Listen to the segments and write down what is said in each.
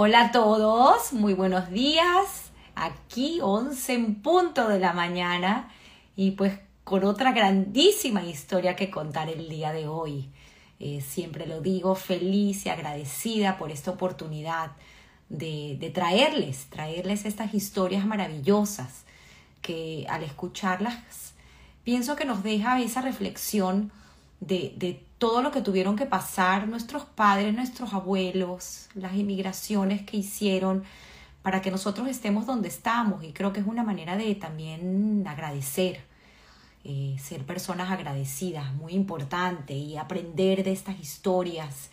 Hola a todos, muy buenos días. Aquí 11 en punto de la mañana y pues con otra grandísima historia que contar el día de hoy. Eh, siempre lo digo, feliz y agradecida por esta oportunidad de, traerles, traerles estas historias maravillosas que al escucharlas pienso que nos deja esa reflexión de, de todo lo que tuvieron que pasar nuestros padres, nuestros abuelos, las inmigraciones que hicieron para que nosotros estemos donde estamos. Y creo que es una manera de también agradecer, eh, ser personas agradecidas, muy importante, y aprender de estas historias.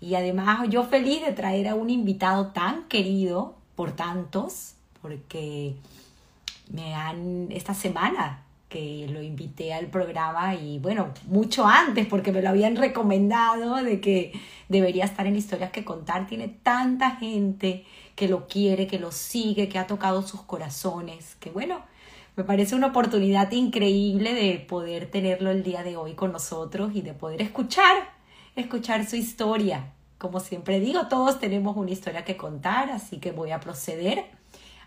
Y además yo feliz de traer a un invitado tan querido por tantos, porque me han, esta semana que lo invité al programa y bueno, mucho antes porque me lo habían recomendado de que debería estar en historias que contar. Tiene tanta gente que lo quiere, que lo sigue, que ha tocado sus corazones, que bueno, me parece una oportunidad increíble de poder tenerlo el día de hoy con nosotros y de poder escuchar, escuchar su historia. Como siempre digo, todos tenemos una historia que contar, así que voy a proceder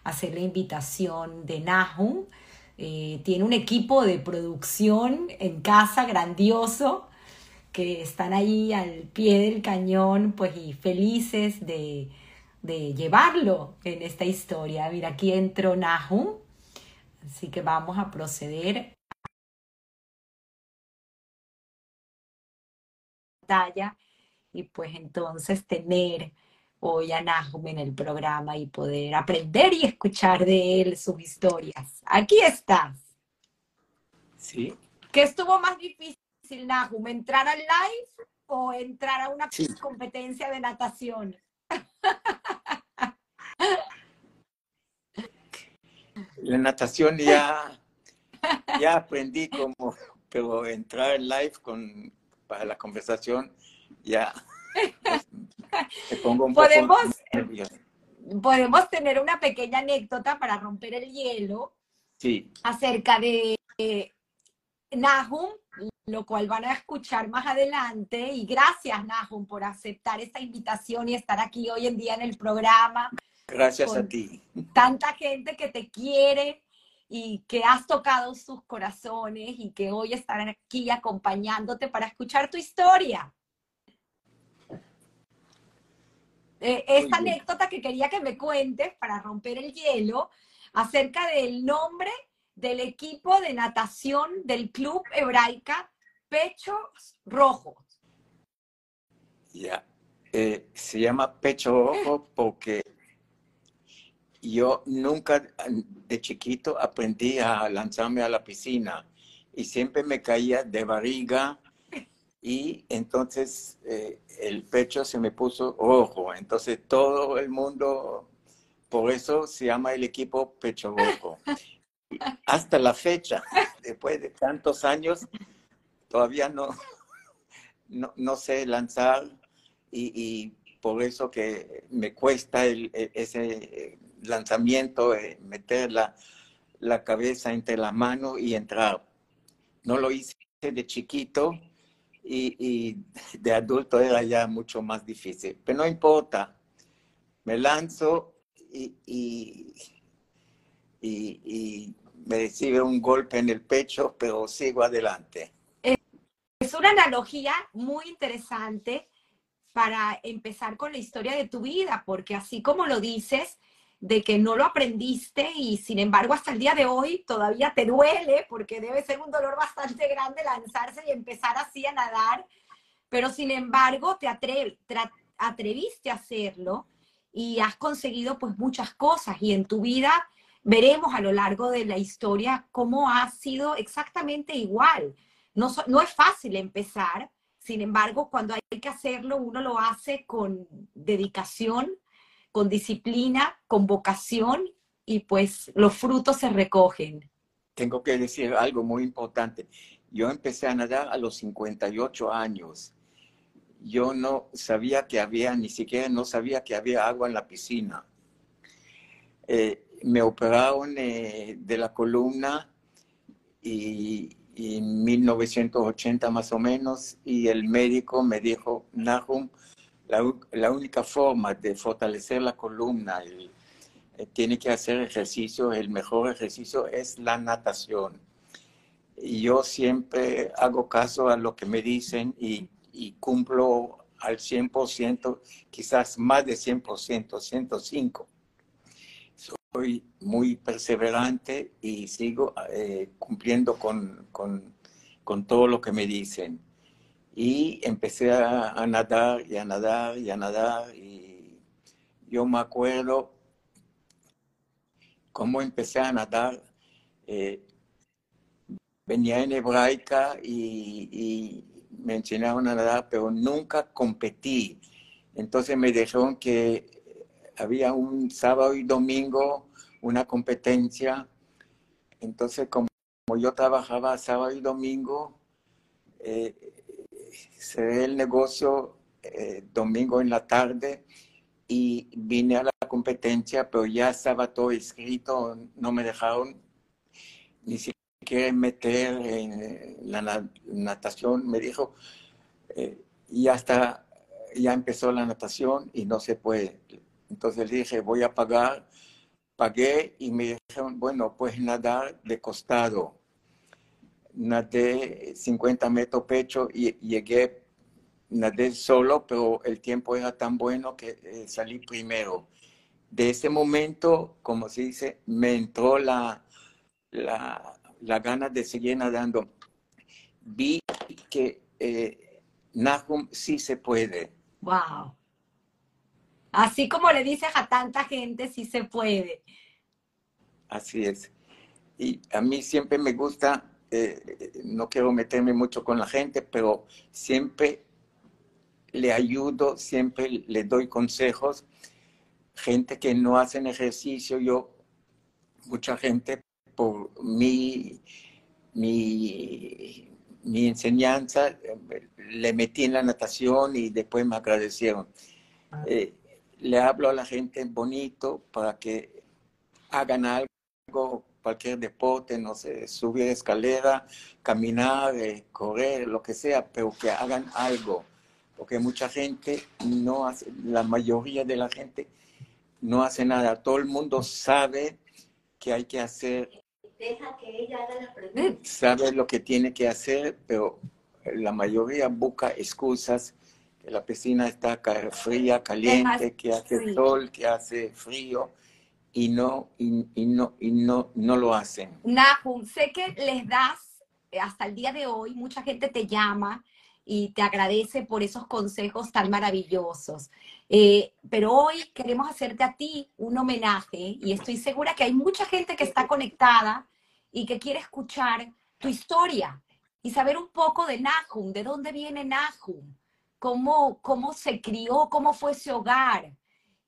a hacer la invitación de Nahum eh, tiene un equipo de producción en casa grandioso que están ahí al pie del cañón, pues y felices de, de llevarlo en esta historia. Mira, aquí entró Nahum, así que vamos a proceder. Y pues entonces tener hoy a Nahum en el programa y poder aprender y escuchar de él sus historias. Aquí estás. Sí. ¿Qué estuvo más difícil, Nahum? ¿Entrar al live o entrar a una competencia de natación? La natación ya, ya aprendí como, pero entrar al live con, para la conversación ya podemos, podemos tener una pequeña anécdota para romper el hielo sí. acerca de Nahum, lo cual van a escuchar más adelante. Y gracias, Nahum, por aceptar esta invitación y estar aquí hoy en día en el programa. Gracias a ti. Tanta gente que te quiere y que has tocado sus corazones y que hoy están aquí acompañándote para escuchar tu historia. Eh, esta anécdota que quería que me cuentes para romper el hielo acerca del nombre del equipo de natación del Club Hebraica Pechos Rojos. Ya, eh, se llama Pecho Rojo porque yo nunca de chiquito aprendí a lanzarme a la piscina y siempre me caía de barriga y entonces eh, el pecho se me puso rojo. Entonces todo el mundo, por eso se llama el equipo Pecho Rojo. Hasta la fecha, después de tantos años, todavía no, no, sé lanzar y, por eso que me cuesta el, e, ese lanzamiento, eh, meter la, la cabeza entre la mano y entrar. No lo hice de chiquito, y, de adulto era ya mucho más difícil. Pero no importa, me lanzo y, y, y, me recibe un golpe en el pecho, pero sigo adelante. Es una analogía muy interesante para empezar con la historia de tu vida, porque así como lo dices, de que no lo aprendiste y sin embargo hasta el día de hoy todavía te duele porque debe ser un dolor bastante grande lanzarse y empezar así a nadar, pero sin embargo te, atreviste a hacerlo y has conseguido pues muchas cosas y en tu vida veremos a lo largo de la historia cómo ha sido exactamente igual. No, no es fácil empezar, sin embargo, cuando hay que hacerlo, uno lo hace con dedicación, con disciplina, con vocación y pues los frutos se recogen. Tengo que decir algo muy importante. Yo empecé a nadar a los 58 años. Yo no sabía que había, ni siquiera no sabía que había agua en la piscina. Eh, me operaron eh, de la columna y, y, en 1980 más o menos y el médico me dijo, Nahum, la, única forma de fortalecer la columna, eh, tiene que hacer ejercicio, el mejor ejercicio es la natación. Y yo siempre hago caso a lo que me dicen y, y cumplo al 100%, quizás más de 100%, 105 soy muy perseverante y sigo eh, cumpliendo con, con, con, todo lo que me dicen. Y empecé a, nadar y a nadar y a nadar. Y yo me acuerdo cómo empecé a nadar. Eh, venía en hebraica y, me enseñaron a nadar, pero nunca competí. Entonces me dijeron que había un sábado y domingo una competencia. Entonces, como, yo trabajaba sábado y domingo, eh, cerré el negocio eh, domingo en la tarde y vine a la competencia, pero ya estaba todo escrito, no me dejaron ni siquiera meter en la natación. Me dijo, eh, y hasta ya empezó la natación y no se puede. Entonces dije, voy a pagar. Pagué y me dijeron, bueno, pues nadar de costado. Nadé 50 metros pecho y llegué, nadé solo, pero el tiempo era tan bueno que eh, salí primero. De ese momento, como se dice, me entró la, la, la gana de seguir nadando. Vi que eh, Nahum sí se puede. Wow. Así como le dices a tanta gente, sí se puede. Así es. Y a mí siempre me gusta, eh, no quiero meterme mucho con la gente, pero siempre le ayudo, siempre le doy consejos. Gente que no hacen ejercicio, yo, mucha gente por mi, mi, mi enseñanza, le metí en la natación y después me agradecieron. Eh, le hablo a la gente bonito para que hagan algo, cualquier deporte, no sé, subir escalera, caminar, eh, correr, lo que sea, pero que hagan algo. Porque mucha gente no hace, la mayoría de la gente no hace nada. Todo el mundo sabe que hay que hacer. Deja que ella haga la pregunta. Sabe lo que tiene que hacer, pero la mayoría busca excusas que la piscina está fría, caliente, que hace sol, que hace frío y no y, no y no no lo hacen. Nahum, sé que les das eh, hasta el día de hoy mucha gente te llama y te agradece por esos consejos tan maravillosos. Eh, pero hoy queremos hacerte a ti un homenaje y estoy segura que hay mucha gente que está conectada y que quiere escuchar tu historia y saber un poco de Nahum, de dónde viene Nahum cómo, cómo se crió, cómo fue ese hogar.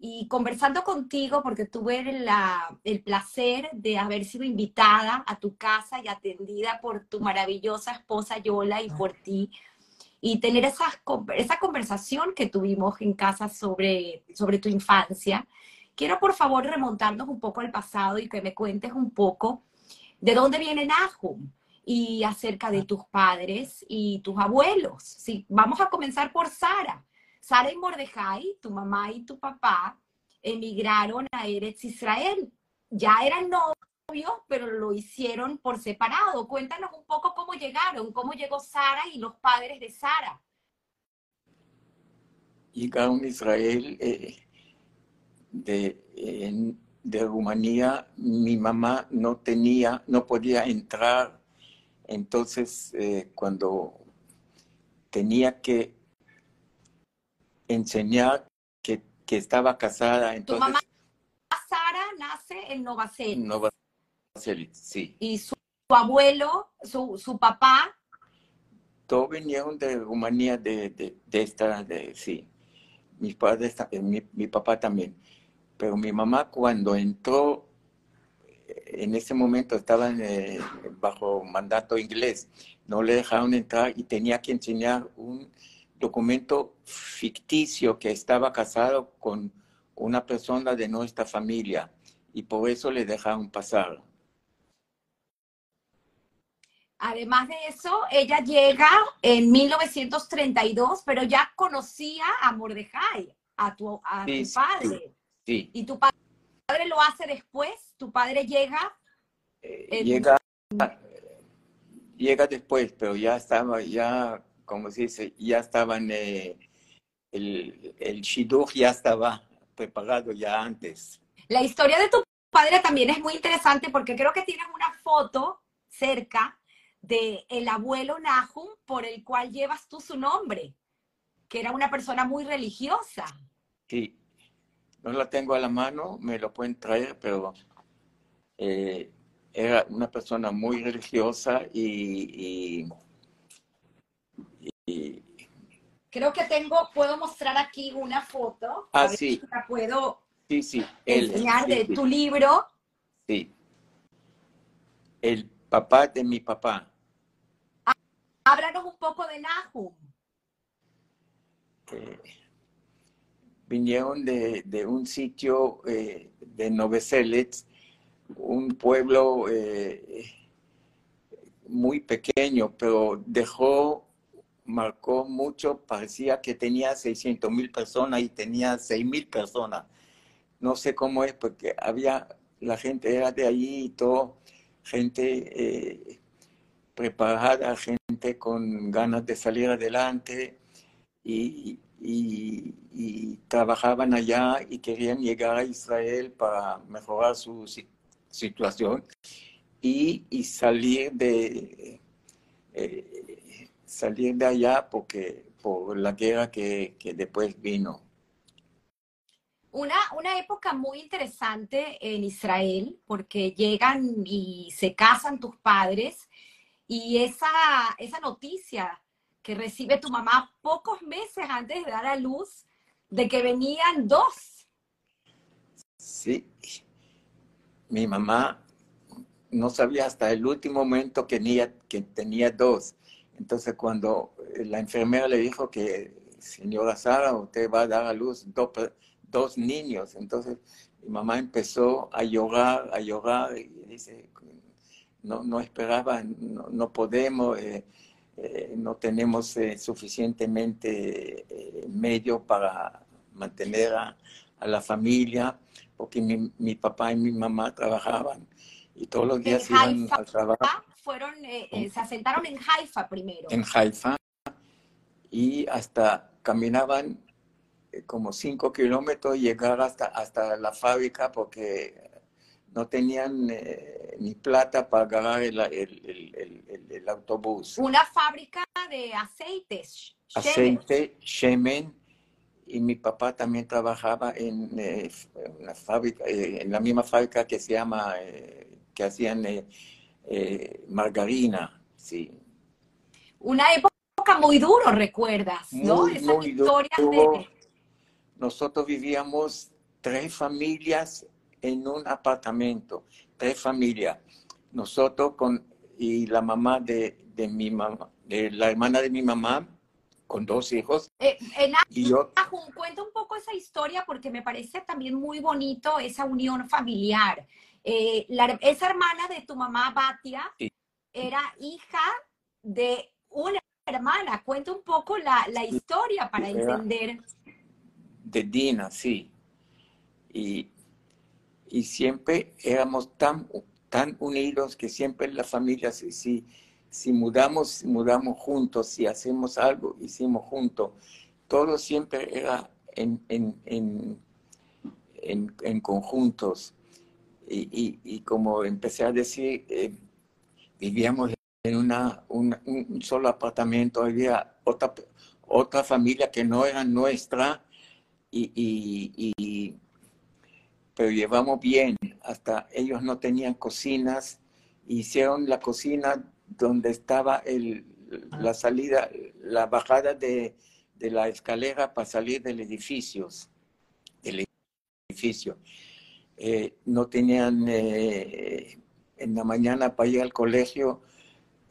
Y conversando contigo, porque tuve la, el placer de haber sido invitada a tu casa y atendida por tu maravillosa esposa Yola y por ti, y tener esa, esa conversación que tuvimos en casa sobre, sobre tu infancia, quiero por favor remontarnos un poco al pasado y que me cuentes un poco de dónde viene Nahum y acerca de tus padres y tus abuelos. Sí, vamos a comenzar por Sara. Sara y Mordejai, tu mamá y tu papá, emigraron a Eretz Israel. Ya eran novios, pero lo hicieron por separado. Cuéntanos un poco cómo llegaron, cómo llegó Sara y los padres de Sara. Llegaron a Israel eh, de, de Rumanía. Mi mamá no tenía, no podía entrar entonces, eh, cuando tenía que enseñar que, estaba casada, entonces... ¿Tu mamá Sara nace en Nova Nova sí. ¿Y su, abuelo, su, su, papá? Todos vinieron de Rumanía, de, de, esta, de, sí. Mis padres, mi, mi papá también. Pero mi mamá cuando entró en ese momento estaban eh, bajo mandato inglés, no le dejaron entrar y tenía que enseñar un documento ficticio que estaba casado con una persona de nuestra familia y por eso le dejaron pasar. Además de eso, ella llega en 1932, pero ya conocía a Mordejai, a tu, a Sí, tu padre. Sí, Y tu padre lo hace después, tu padre llega, Eh, llega, llega después, pero ya estaba, ya, como se dice, ya estaban, eh, el, el Shidduch ya estaba preparado ya antes. La historia de tu padre también es muy interesante porque creo que tienes una foto cerca de el abuelo Nahum por el cual llevas tú su nombre, que era una persona muy religiosa. Sí, no la tengo a la mano, me lo pueden traer, pero eh, era una persona muy religiosa y, Creo que tengo, puedo mostrar aquí una foto. Ah, sí. si la puedo sí, sí, enseñar de sí, tu libro. sí. El papá de mi papá. Háblanos un poco de Nahum. eh, vinieron de, de un sitio eh, de Noveselets, un pueblo eh, muy pequeño, pero dejó, marcó mucho, parecía que tenía 600 mil personas y tenía 6 mil personas. No sé cómo es, porque había, la gente era de allí y todo, gente eh, preparada, gente con ganas de salir adelante y, trabajaban allá y querían llegar a Israel para mejorar su si- situación y, y salir de eh, salir de allá porque por la guerra que, que después vino. Una, una época muy interesante en Israel, porque llegan y se casan tus padres, y esa, esa noticia que recibe tu mamá pocos meses antes de dar a luz, de que venían dos. Sí, mi mamá no sabía hasta el último momento que tenía, que tenía dos. Entonces cuando la enfermera le dijo que, señora Sara, usted va a dar a luz dos, dos niños. Entonces mi mamá empezó a llorar, a llorar y dice, no, no esperaba, no, no podemos, eh, eh, no tenemos eh, suficientemente eh, medio para mantener a, a la familia, porque mi, mi papá y mi mamá trabajaban y todos los días iban al trabajo Fueron, eh, eh, se asentaron en Haifa primero. en Haifa y hasta caminaban eh, como cinco kilómetros y llegar hasta, hasta la fábrica porque no tenían eh, ni plata para agarrar el, el- autobús. Una fábrica de aceites. Shemen. Aceite, shemen, y mi papá también trabajaba en, eh, una fábrica, eh, en la misma fábrica que se llama, que hacían eh, margarina, sí. Una época muy duro, recuerdas, ¿no? Muy, Esas muy historias duro. de... Nosotros vivíamos tres familias en un apartamento, tres familias. Nosotros con, y la mamá de, de mi mamá, de la hermana de mi mamá, con dos hijos, Eh, en y yo, cuenta un poco esa historia porque me parece también muy bonito esa unión familiar. Eh, la- esa hermana de tu mamá, Batia, Sí. era hija de una hermana. Cuenta un poco la, la historia para Era- entender. de Dina, sí. Y, y siempre éramos tan, tan unidos que siempre la familia, si, si, si mudamos, mudamos juntos, si hacemos algo, hicimos juntos. Todo siempre era en, en, en, en, en conjuntos. Y, y, y como empecé a decir, eh, vivíamos en una, una- un solo apartamento, había otra, otra familia que no era nuestra, y, y- y- pero llevamos bien, hasta ellos no tenían cocinas, hicieron la cocina donde estaba el, la salida, la bajada de, de la escalera para salir del edificio, del edificio. Eh, no tenían eh, en la mañana para ir al colegio,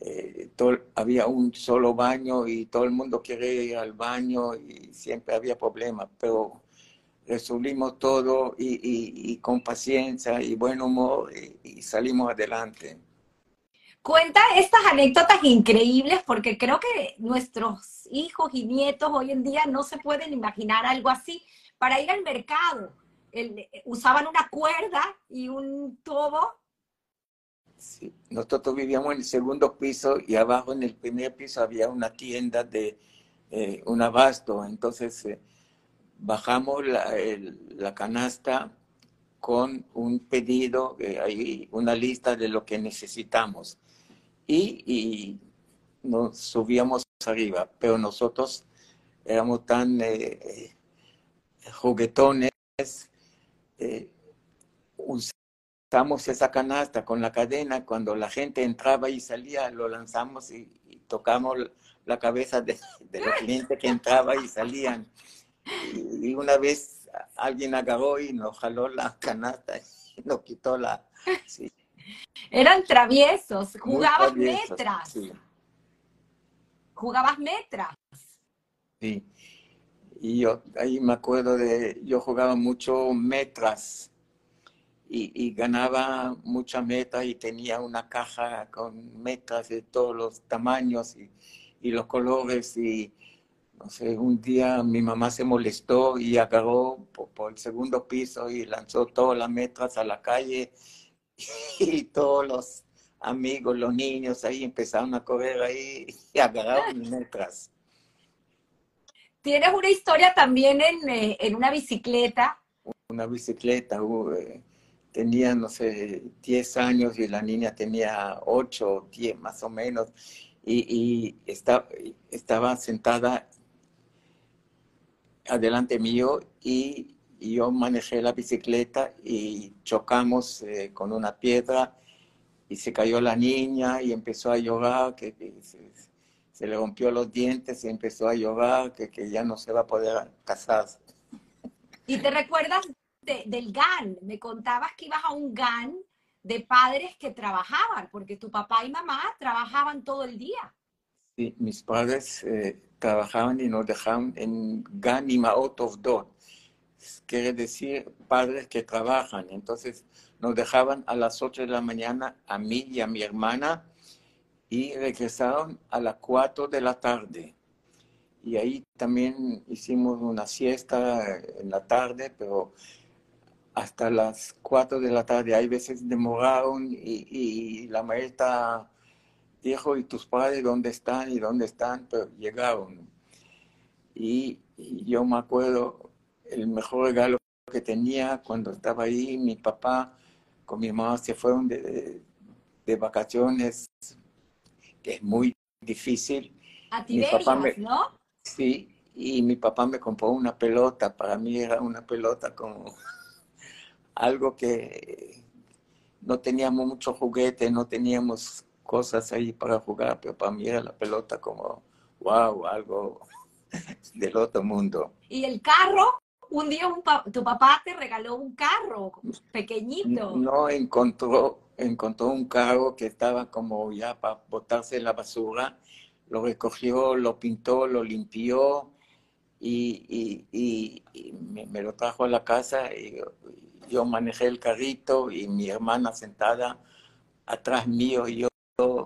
eh, había un solo baño y todo el mundo quería ir al baño y siempre había problemas, pero resolvimos todo y, con paciencia y buen humor y salimos adelante. Cuenta estas anécdotas increíbles porque creo que nuestros hijos y nietos hoy en día no se pueden imaginar algo así. Para ir al mercado, usaban una cuerda y un tubo. Sí. Nosotros vivíamos en el segundo piso y abajo en el primer piso había una tienda de eh, un abasto. Entonces eh, bajamos la, canasta con un pedido, eh, una lista de lo que necesitamos. Y, nos subíamos arriba, pero nosotros éramos tan eh, eh, juguetones, usamos esa canasta con la cadena, cuando la gente entraba y salía, lo lanzamos y, tocamos la cabeza de, de, los clientes que entraban y salían. y una vez alguien agarró y nos jaló la canasta y nos quitó la... Eran traviesos, jugabas metras. Jugabas metras. Sí. Y yo ahí me acuerdo de, yo jugaba mucho metras y, ganaba muchas metras y tenía una caja con metras de todos los tamaños y, y los colores y, no sé, un día mi mamá se molestó y agarró por, el segundo piso y lanzó todas las metras a la calle y todos los amigos, los niños ahí empezaron a correr ahí y agarraron metras. Tienes una historia también en, eh, en una bicicleta. Una bicicleta, uh, tenía, no sé, 10 años y la niña tenía 8 o 10 más o menos. Y, y estaba sentada adelante mío y, yo manejé la bicicleta y chocamos eh, con una piedra y se cayó la niña y empezó a llorar, que, se, le rompió los dientes y empezó a llorar, que, que ya no se va a poder casar. ¿Y te recuerdas del GAN? Me contabas que ibas a un GAN de padres que trabajaban, porque tu papá y mamá trabajaban todo el día. Sí, mis padres eh, trabajaban y nos dejaban en Ganima out of door. Quiere decir padres que trabajan. Entonces nos dejaban a las 8 de la mañana a mí y a mi hermana y regresaron a las 4 de la tarde. Y ahí también hicimos una siesta en la tarde, pero hasta las 4 de la tarde. Hay veces demoraron y, y la maestra dijo, ¿y tus padres dónde están? ¿Y dónde están? Pero llegaron. Y, yo me acuerdo el mejor regalo que tenía cuando estaba ahí, mi papá con mi mamá se fueron de, de, vacaciones, que es muy difícil. A Tiberias, ¿no? Sí, y mi papá me compró una pelota, para mí era una pelota como algo que no teníamos mucho juguete, no teníamos cosas ahí para jugar, pero para mí era la pelota como, wow, algo del otro mundo. ¿Y el carro? Un día tu papá te regaló un carro pequeñito. No, encontró, encontró un carro que estaba como ya para botarse en la basura. Lo recogió, lo pintó, lo limpió y, me, lo trajo a la casa. Y yo manejé el carrito y mi hermana sentada atrás mío y yo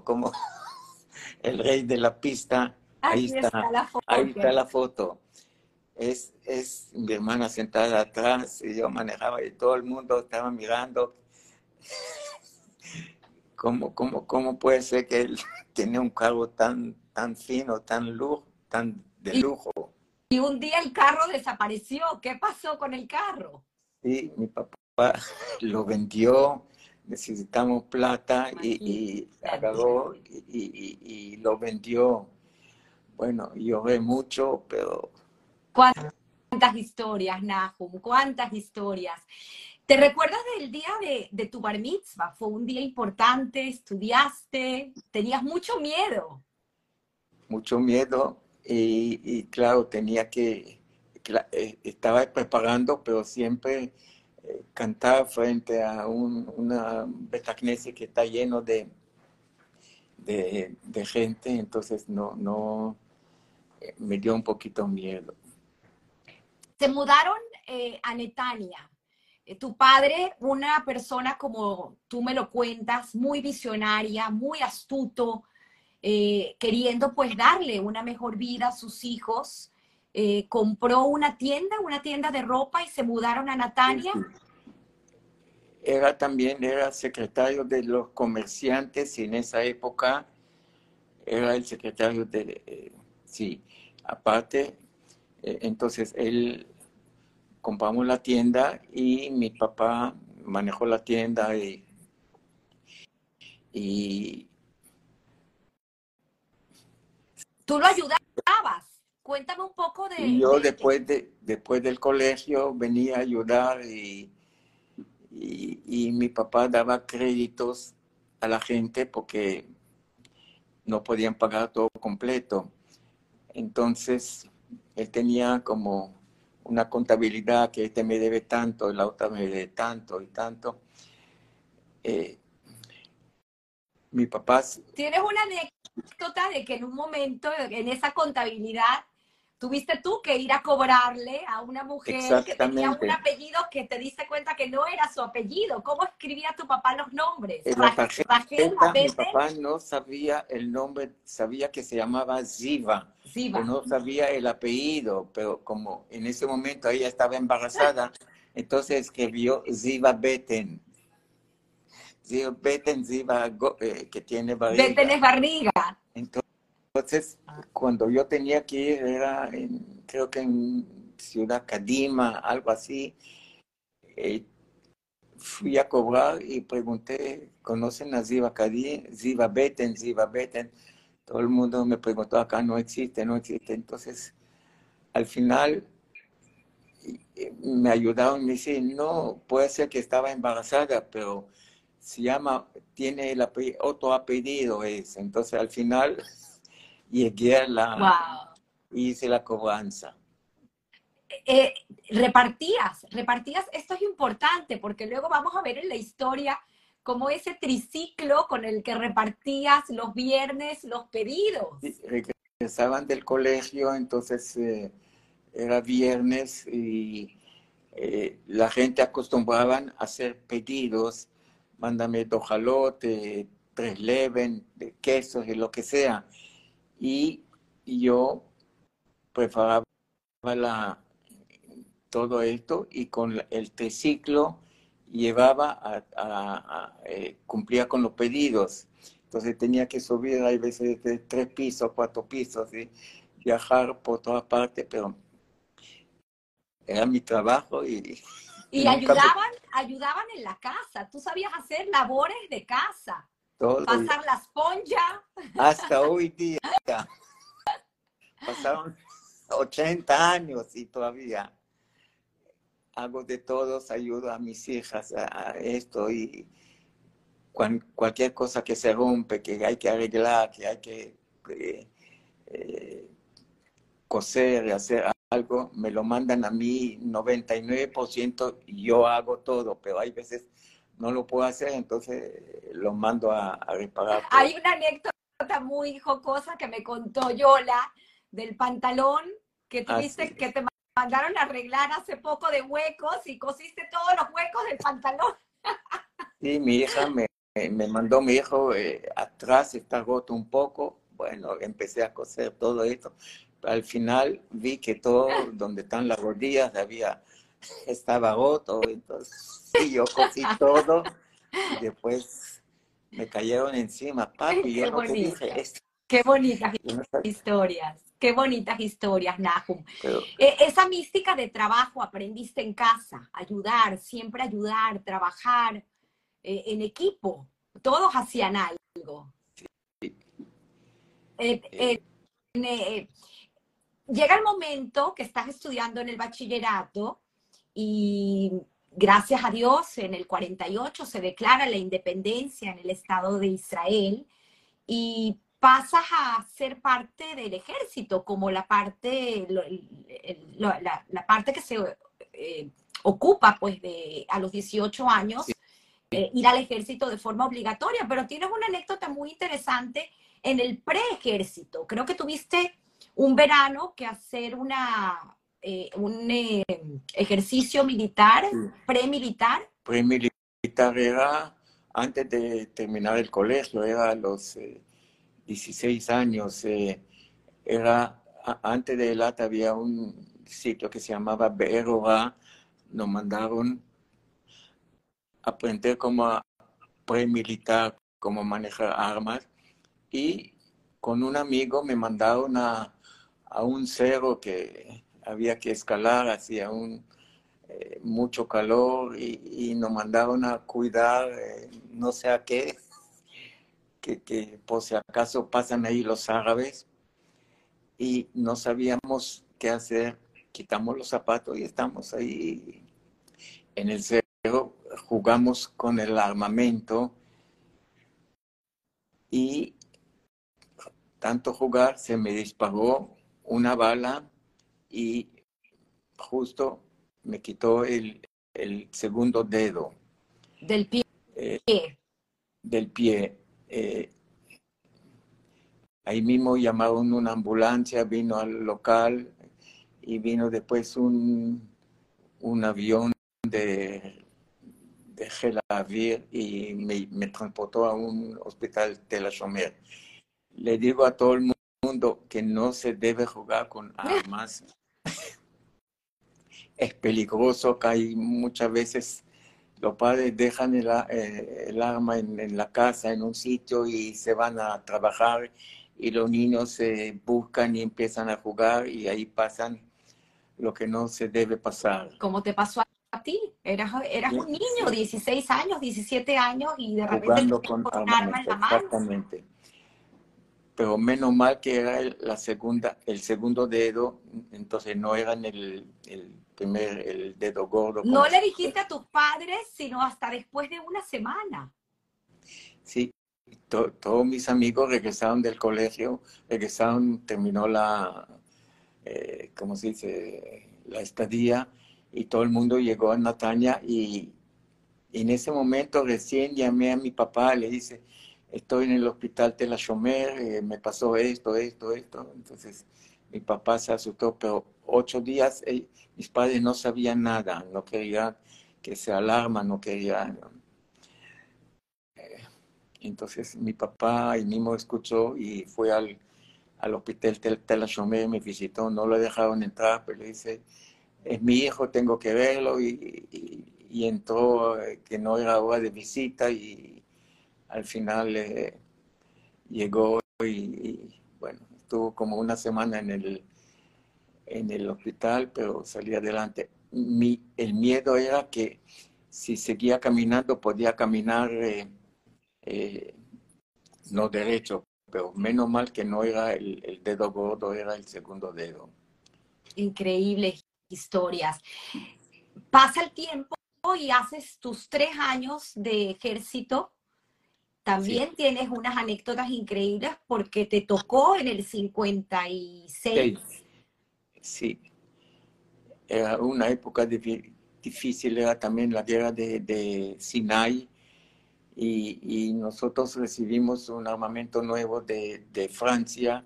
como el rey de la pista. Ahí, está, la foto. Ahí está la foto. Es, es mi hermana sentada atrás y yo manejaba y todo el mundo estaba mirando. ¿Cómo, cómo, cómo puede ser que él tiene un carro tan, tan fino, tan, lujo, tan de lujo? Y un día el carro desapareció. ¿Qué pasó con el carro? Sí, mi papá lo vendió necesitamos plata y, agarró y, lo vendió. Bueno, lloré mucho, pero... ¿Cuántas historias, Nahum? ¿Cuántas historias? ¿Te recuerdas del día de, tu bar mitzvah? Fue un día importante, estudiaste, tenías mucho miedo. Mucho miedo y, claro, tenía que, eh, estaba preparando, pero siempre cantar frente a un, una betacnesia que está lleno de, de, gente, entonces no, no, eh, me dio un poquito miedo. Se mudaron eh, a Netania. eh, tu padre, una persona como tú me lo cuentas, muy visionaria, muy astuto, eh, queriendo pues darle una mejor vida a sus hijos, compró una tienda, una tienda de ropa y se mudaron a Natania. Era también, era secretario de los comerciantes y en esa época era el secretario de, sí, aparte, entonces él compramos la tienda y mi papá manejó la tienda y, y tú lo ayudabas. Cuéntame un poco de. Yo después de después del colegio venía a ayudar y, y, mi papá daba créditos a la gente porque no podían pagar todo completo. Entonces él tenía como una contabilidad que este me debe tanto, la otra me debe tanto y tanto. Eh, mi papá... ¿Tienes una anécdota de que en un momento, en esa contabilidad, tuviste tú que ir a cobrarle a una mujer que tenía un apellido que te diste cuenta que no era su apellido. ¿Cómo escribía tu papá los nombres? mi papá no sabía el nombre, sabía que se llamaba Ziva. Ziva. no sabía el apellido, pero como en ese momento ella estaba embarazada, entonces escribió Ziva Beten. Ziva Beten, Ziva, eh, que tiene barriga. Beten es barriga. Entonces, entonces, cuando yo tenía que ir, era en, creo que en Ciudad Cadima, algo así, eh, fui a cobrar y pregunté, ¿conocen a Ziva Cadí? Ziva Beten, Ziva Beten. Todo el mundo me preguntó, acá no existe, no existe. Entonces, al final me ayudaron, me dice, no, puede ser que estaba embarazada, pero se llama, tiene el otro apellido es. Entonces, al final llegué a la... Hice la cobranza. Eh, repartías, repartías, esto es importante porque luego vamos a ver en la historia como ese triciclo con el que repartías los viernes los pedidos. regresaban del colegio, entonces eh, era viernes y eh, la gente acostumbraban a hacer pedidos, mándame dos jalotes, tres leven, de quesos y lo que sea y yo preparaba la, todo esto y con el triciclo llevaba a, eh, cumplía con los pedidos. Entonces tenía que subir, hay veces de tres pisos, cuatro pisos, y viajar por todas partes, pero era mi trabajo y... Y ayudaban, ayudaban en la casa, tú sabías hacer labores de casa. Pasar la esponja. Hasta hoy día. Pasaron 80 años y todavía hago de todos, ayudo a mis hijas a, esto y cualquier cosa que se rompe, que hay que arreglar, que hay que eh, eh, coser, hacer algo, me lo mandan a mí 99% y yo hago todo, pero hay veces no lo puedo hacer, entonces lo mando a, reparar. Hay una anécdota muy jocosa que me contó Yola del pantalón que tuviste, que te mandaron a arreglar hace poco de huecos y cosiste todos los huecos del pantalón. Sí, mi hija me, me mandó, mi hijo, eh, atrás está roto un poco. Bueno, empecé a coser todo esto. Al final vi que todo, donde están las rodillas, había, estaba roto. Entonces, sí, yo cosí todo y después me cayeron encima, papi. Yo no dije, Qué bonitas historias. Qué bonitas historias, Nahum. Eh, esa mística de trabajo aprendiste en casa, ayudar, siempre ayudar, trabajar eh, en equipo. Todos hacían algo. Eh, llega el momento que estás estudiando en el bachillerato y gracias a Dios en el 48 se declara la independencia en el Estado de Israel y pasas a ser parte del ejército, como la parte, la, parte que se eh, ocupa pues de a los 18 años, eh, ir al ejército de forma obligatoria, pero tienes una anécdota muy interesante en el preejército. Creo que tuviste un verano que hacer una eh, un eh, ejercicio militar, premilitar. Premilitar era antes de terminar el colegio, era a los 16 años. era antes de ELAT había un sitio que se llamaba Be'erora, nos mandaron a aprender cómo premilitar, cómo manejar armas y con un amigo me mandaron a, a un cerro que había que escalar, hacía un, eh, mucho calor y, nos mandaron a cuidar eh, no sé a qué, que, que por si acaso pasan ahí los árabes y no sabíamos qué hacer. Quitamos los zapatos y estamos ahí en el cerro, jugamos con el armamento y tanto jugar se me disparó una bala y justo me quitó el, segundo dedo. Del pie. Eh, del pie. Eh, Ahí mismo llamaron una ambulancia, vino al local y vino después un, un avión de, de y me, transportó a un hospital de la Chomer. Le digo a todo el mundo que no se debe jugar con armas. es peligroso que hay muchas veces los padres dejan el, eh, arma en, en, la casa, en un sitio y se van a trabajar y los niños se buscan y empiezan a jugar y ahí pasan lo que no se debe pasar. ¿Cómo te pasó a ti? Eras, eras un niño, 16 años, 17 años y de repente con, un arma en la mano. Exactamente. Pero menos mal que era el, la segunda, el segundo dedo, entonces no era el, el primer, el dedo gordo. No le dijiste a tus padres, sino hasta después de una semana. Sí, todos mis amigos regresaron del colegio, regresaron, terminó la, eh, ¿cómo se dice? La estadía y todo el mundo llegó a Nataña y, en ese momento recién llamé a mi papá, le dice, estoy en el hospital de la Chomer, eh, me pasó esto, esto, esto. Entonces mi papá se asustó, pero ocho días eh, mis padres no sabían nada, no querían que se alarma, no querían entonces mi papá y mismo escuchó y fue al, al hospital Telachomé, me visitó, no lo dejaron entrar, pero le dice, es mi hijo, tengo que verlo y, entró eh, que no era hora de visita y al final eh, llegó y, bueno, estuvo como una semana en el, en el hospital, pero salí adelante. El miedo era que si seguía caminando podía caminar eh, eh, no derecho, pero menos mal que no era el, dedo gordo, era el segundo dedo. Increíbles historias. Pasa el tiempo y haces tus tres años de ejército. También tienes unas anécdotas increíbles porque te tocó en el 56. Sí. Era una época difícil, era también la guerra de, de Sinai y, nosotros recibimos un armamento nuevo de, Francia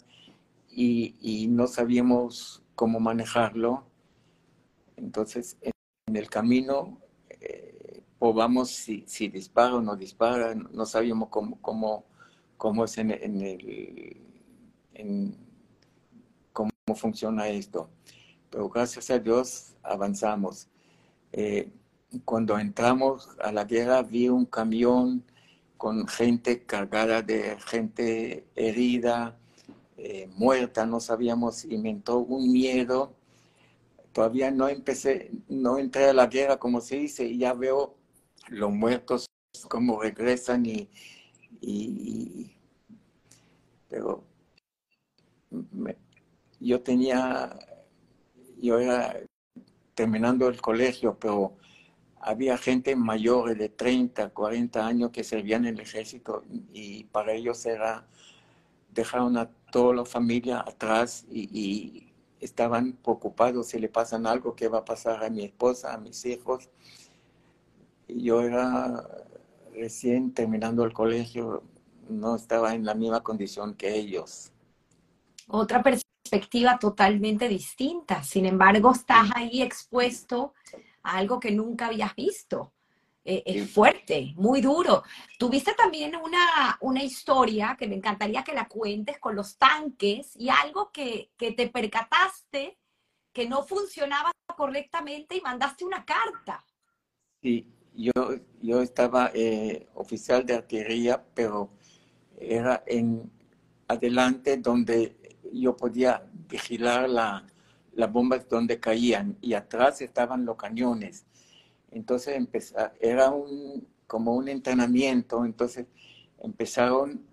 y, no sabíamos cómo manejarlo. Entonces, en el camino, eh, probamos si, si, dispara o no dispara, no sabíamos cómo, cómo, cómo es en, el... cómo funciona esto. Pero gracias a Dios avanzamos. Eh, cuando entramos a la guerra vi un camión con gente cargada de gente herida, eh, muerta, no sabíamos, inventó un miedo. Todavía no empecé, no entré a la guerra, como se dice, y ya veo los muertos como regresan y, pero yo tenía, yo era terminando el colegio, pero había gente mayor de 30, 40 años que servían en el ejército y para ellos era, dejaron a toda la familia atrás y, estaban preocupados si le pasan algo, qué va a pasar a mi esposa, a mis hijos. Yo era recién terminando el colegio, no estaba en la misma condición que ellos. Otra perspectiva totalmente distinta. Sin embargo, estás ahí expuesto a algo que nunca habías visto. Eh, es fuerte, muy duro. Tuviste también una, una historia que me encantaría que la cuentes con los tanques y algo que, que te percataste que no funcionaba correctamente y mandaste una carta. Sí, yo, yo estaba eh, oficial de artillería, pero era en adelante donde yo podía vigilar la, las bombas donde caían y atrás estaban los cañones. Entonces empezó, era un, como un entrenamiento, entonces empezaron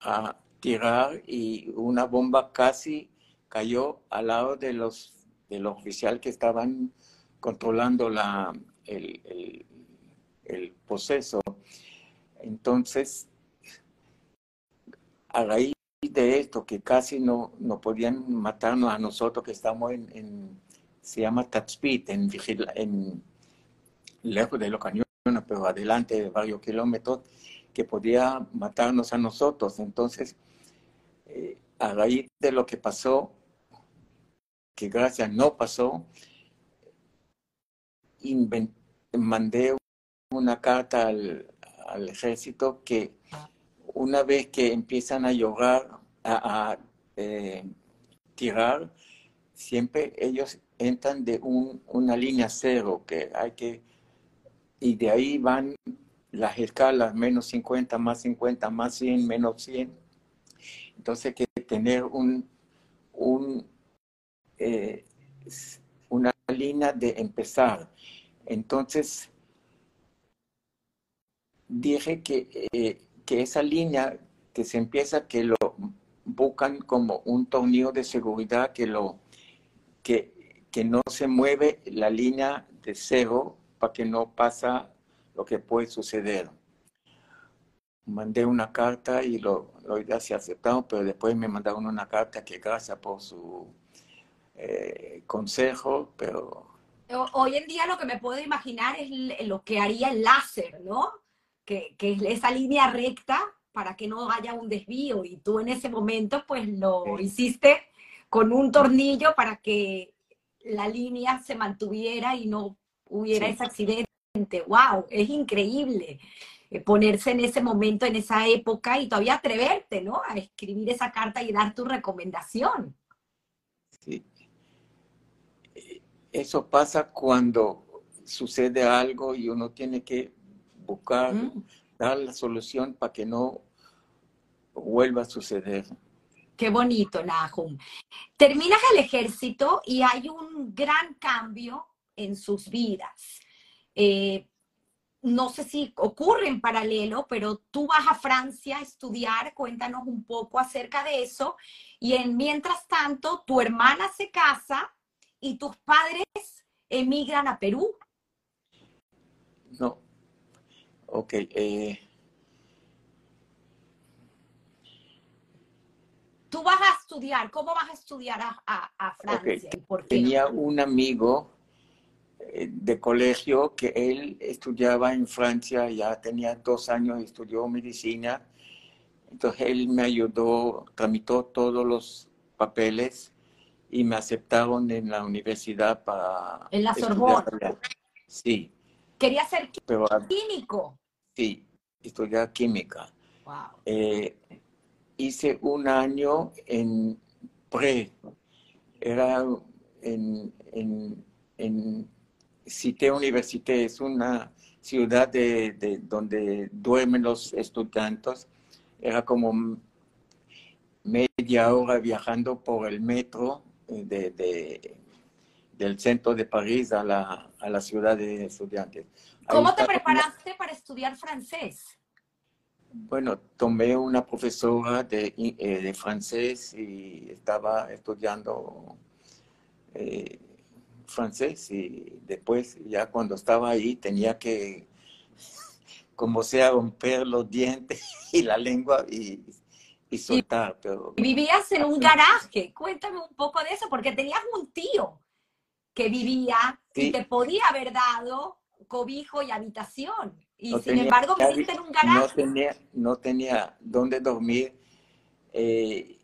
a tirar y una bomba casi cayó al lado de los, de los oficiales que estaban controlando la, el, el, proceso. Entonces, a raíz de esto, que casi no, no podían matarnos a nosotros que estamos en, se llama Tatspit, en, en lejos de los cañones, pero adelante de varios kilómetros, que podía matarnos a nosotros. Entonces, eh, a raíz de lo que pasó, que gracias no pasó, mandé una carta al, ejército que una vez que empiezan a llorar, a, eh, tirar, siempre ellos entran de una línea cero que hay que, y de ahí van las escalas, menos 50, más 50, más 100, menos 100. Entonces hay que tener un, un eh, una línea de empezar. Entonces, dije que, eh, que esa línea que se empieza, que lo buscan como un tornillo de seguridad, que, lo, que, que no se mueve la línea de cero para que no pasa lo que puede suceder. Mandé una carta y lo, lo se aceptaron, pero después me mandaron una carta que gracias por su eh, consejo, pero... Hoy en día lo que me puedo imaginar es lo que haría el láser, ¿no? Que, que es esa línea recta para que no haya un desvío y tú en ese momento pues lo hiciste con un tornillo para que la línea se mantuviera y no hubiera ese accidente. ¡Wow! Es increíble eh, ponerse en ese momento, en esa época y todavía atreverte, ¿no? A escribir esa carta y dar tu recomendación. Sí, eso pasa cuando sucede algo y uno tiene que buscar, mm. dar la solución para que no vuelva a suceder. Qué bonito, Nahum. Terminas el ejército y hay un gran cambio en sus vidas. Eh, no sé si ocurre en paralelo, pero tú vas a Francia a estudiar, cuéntanos un poco acerca de eso. Y en mientras tanto, tu hermana se casa y tus padres emigran a Perú. No. Ok. Eh. Tú vas a estudiar, ¿cómo vas a estudiar a, Francia? Tenía un amigo eh, de colegio que él estudiaba en Francia, ya tenía dos años, estudió medicina. Entonces él me ayudó, tramitó todos los papeles y me aceptaron en la universidad para... En la Sorbonne. Sí. Quería ser químico. Sí, estudiar química. Wow. Eh, hice un año en pre, era en, en, en Cité Université, es una ciudad de, de, donde duermen los estudiantes. Era como media hora viajando por el metro de, del centro de París a la, a la ciudad de estudiantes. ¿Cómo te preparaste para estudiar francés? Bueno, tomé una profesora de, eh, de francés y estaba estudiando eh, francés y después ya cuando estaba ahí tenía que como sea romper los dientes y la lengua y y soltar. Pero... Vivías en un garaje, cuéntame un poco de eso, porque tenías un tío que vivía y te podía haber dado cobijo y habitación. Y sin embargo viviste en un garaje. No tenía, no tenía dónde dormir. Eh,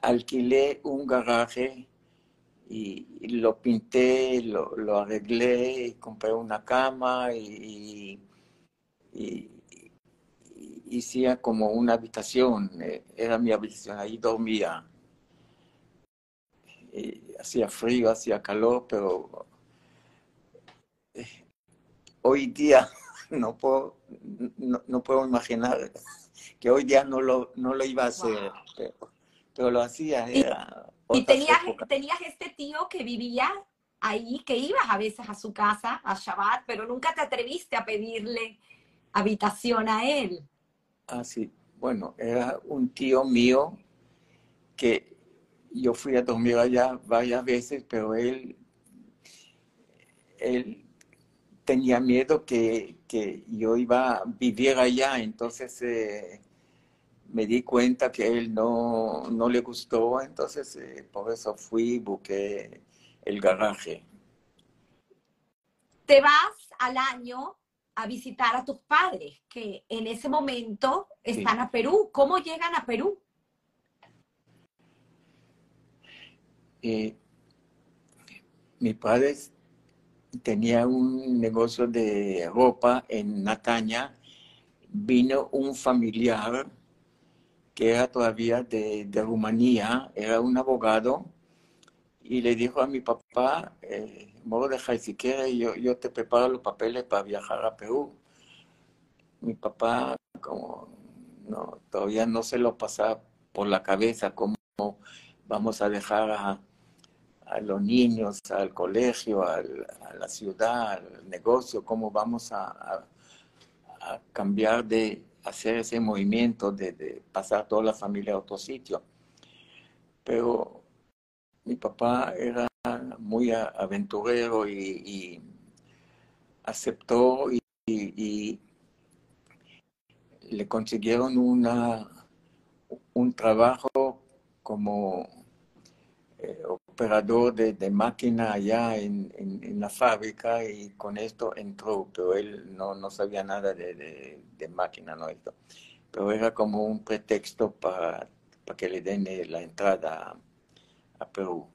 alquilé un garaje y, lo pinté, lo, lo, arreglé, compré una cama y, y, hacía como una habitación, eh, era mi habitación, ahí dormía. hacía frío, hacía calor, pero eh, hoy día no puedo, no, puedo imaginar que hoy día no lo, no lo iba a hacer, pero, lo hacía. y tenías, tenías este tío que vivía ahí, que ibas a veces a su casa, a Shabbat, pero nunca te atreviste a pedirle habitación a él. Ah, sí. Bueno, era un tío mío que yo fui a dormir allá varias veces, pero él, él tenía miedo que, que yo iba a vivir allá, entonces eh, me di cuenta que él no, no le gustó, entonces eh, por eso fui y busqué el garaje. Te vas al año a visitar a tus padres, que en ese momento están a Perú. ¿Cómo llegan a Perú? Eh, mi padre tenía un negocio de ropa en Nataña. Vino un familiar que era todavía de, de Rumanía, era un abogado, y le dijo a mi papá, eh, dejar si quieres, yo, yo te preparo los papeles para viajar a Perú. Mi papá, como no, todavía no se lo pasaba por la cabeza, cómo vamos a dejar a, a los niños, al colegio, a la ciudad, al negocio, cómo vamos a, cambiar de hacer ese movimiento de, pasar toda la familia a otro sitio. Pero mi papá era muy aventurero y, aceptó y, le consiguieron una, un trabajo como eh, operador de, máquina allá en, la fábrica y con esto entró, pero él no, no sabía nada de, máquina, ¿no? Esto. Pero era como un pretexto para, para que le den eh, la entrada a, Perú.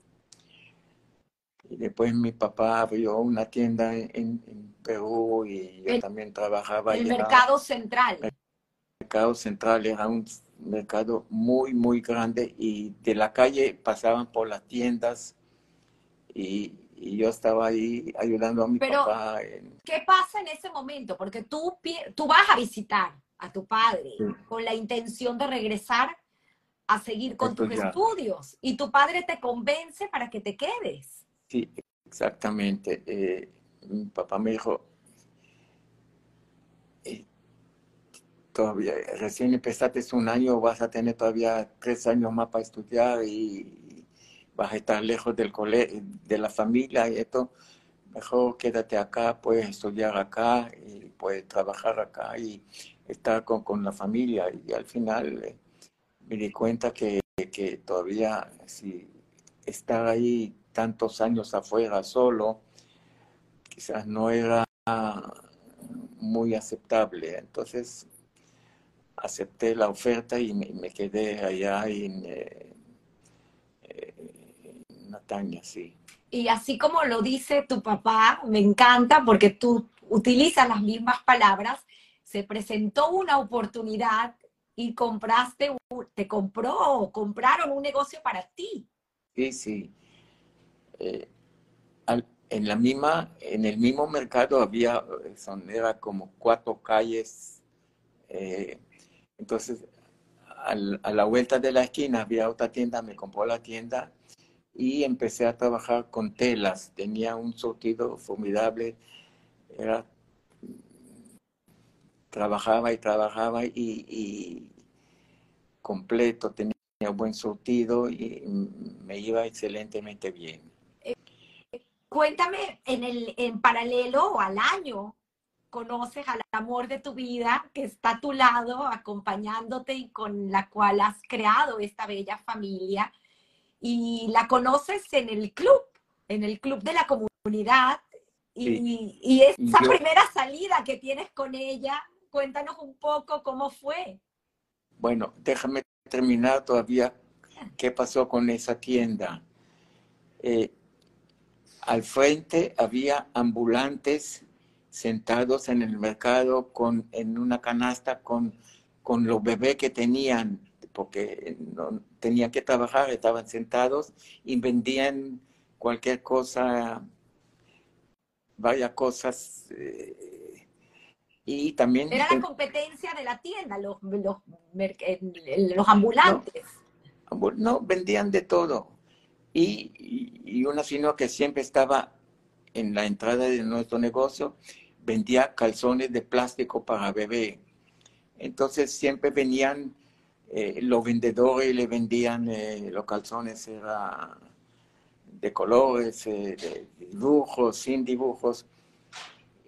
Y después mi papá abrió una tienda en, Perú y yo también trabajaba. El mercado central. El mercado central era un mercado muy, muy grande y de la calle pasaban por las tiendas y, yo estaba ahí ayudando a mi papá. ¿Qué pasa en ese momento? Porque tú, tú vas a visitar a tu padre con la intención de regresar a seguir con tus estudios y tu padre te convence para que te quedes. Sí, exactamente. Eh, mi papá me dijo, todavía, recién empezaste un año, vas a tener todavía tres años más para estudiar y vas a estar lejos del colegio, de la familia y esto, mejor quédate acá, puedes estudiar acá y puedes trabajar acá y estar con, con la familia. Y al final eh, me di cuenta que, que todavía si estar ahí tantos años afuera solo, quizás no era muy aceptable. Entonces acepté la oferta y me, quedé allá en, eh, eh, Nataña, sí. Y así como lo dice tu papá, me encanta porque tú utilizas las mismas palabras, se presentó una oportunidad y compraste, te compró compraron un negocio para ti. Sí, sí. Eh, en la misma, en el mismo mercado había, son, era como cuatro calles entonces, a la vuelta de la esquina había otra tienda, me compró la tienda y empecé a trabajar con telas. Tenía un surtido formidable. Era, trabajaba y trabajaba y, completo, tenía buen surtido y me iba excelentemente bien. Cuéntame en, el, en paralelo o al año, conoces al amor de tu vida que está a tu lado, acompañándote y con la cual has creado esta bella familia. Y la conoces en el club, en el club de la comunidad. Y, y, esa primera salida que tienes con ella, cuéntanos un poco cómo fue. Bueno, déjame terminar todavía qué pasó con esa tienda. Eh, al frente había ambulantes sentados en el mercado con, en una canasta con, con los bebés que tenían, porque no, tenían que trabajar, estaban sentados y vendían cualquier cosa, varias cosas. Eh, y también... Era la competencia de la tienda, los, los, los ambulantes. No, vendían de todo. Y, una señora que siempre estaba en la entrada de nuestro negocio vendía calzones de plástico para bebé. Entonces siempre venían eh, los vendedores y le vendían eh, los calzones era de colores, eh, de dibujos, sin dibujos.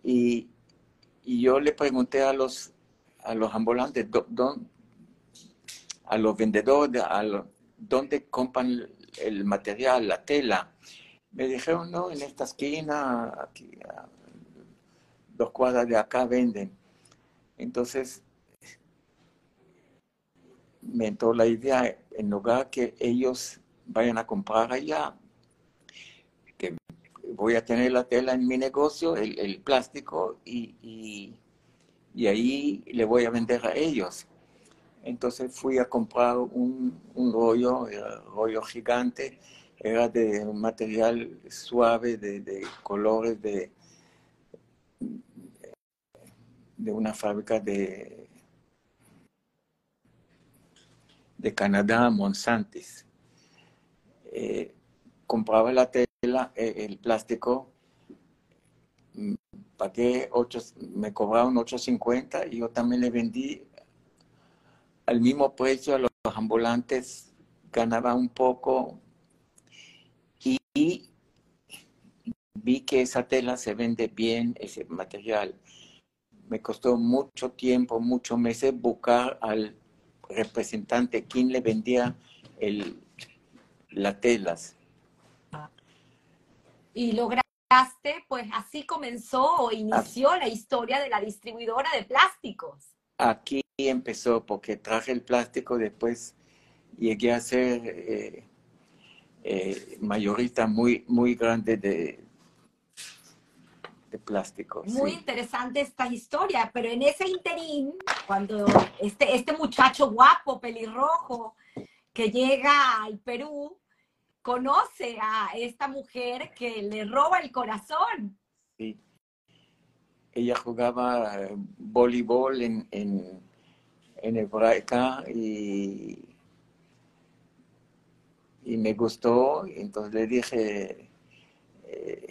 Y, y, yo le pregunté a los, a los ambulantes, a los vendedores, a dónde compran el material, la tela. Me dijeron, no, en esta esquina, aquí, dos cuadras de acá venden. Entonces, me entró la idea, en lugar que ellos vayan a comprar allá, que voy a tener la tela en mi negocio, el, plástico, y, y, ahí le voy a vender a ellos. Entonces fui a comprar un, un rollo, rollo gigante, era de un material suave, de, de colores de, de una fábrica de, de Canadá, Monsantis. Eh, compraba la tela, eh, el plástico, mm, pagué 8, me cobraron 8.50 y yo también le vendí al mismo precio a los ambulantes, ganaba un poco y vi que esa tela se vende bien, ese material me costó mucho tiempo, muchos meses buscar al representante quien le vendía el, las telas. Y lograste, pues así comenzó o inició la historia de la distribuidora de plásticos. Aquí empezó porque traje el plástico, después llegué a ser eh, eh, mayorista muy, muy grande de, de plástico. Muy interesante esta historia, pero en ese interín, cuando este, este muchacho guapo, pelirrojo, que llega al Perú, conoce a esta mujer que le roba el corazón. Sí. Ella jugaba voleibol en, en, en Hebraica y, y me gustó, entonces le dije, eh,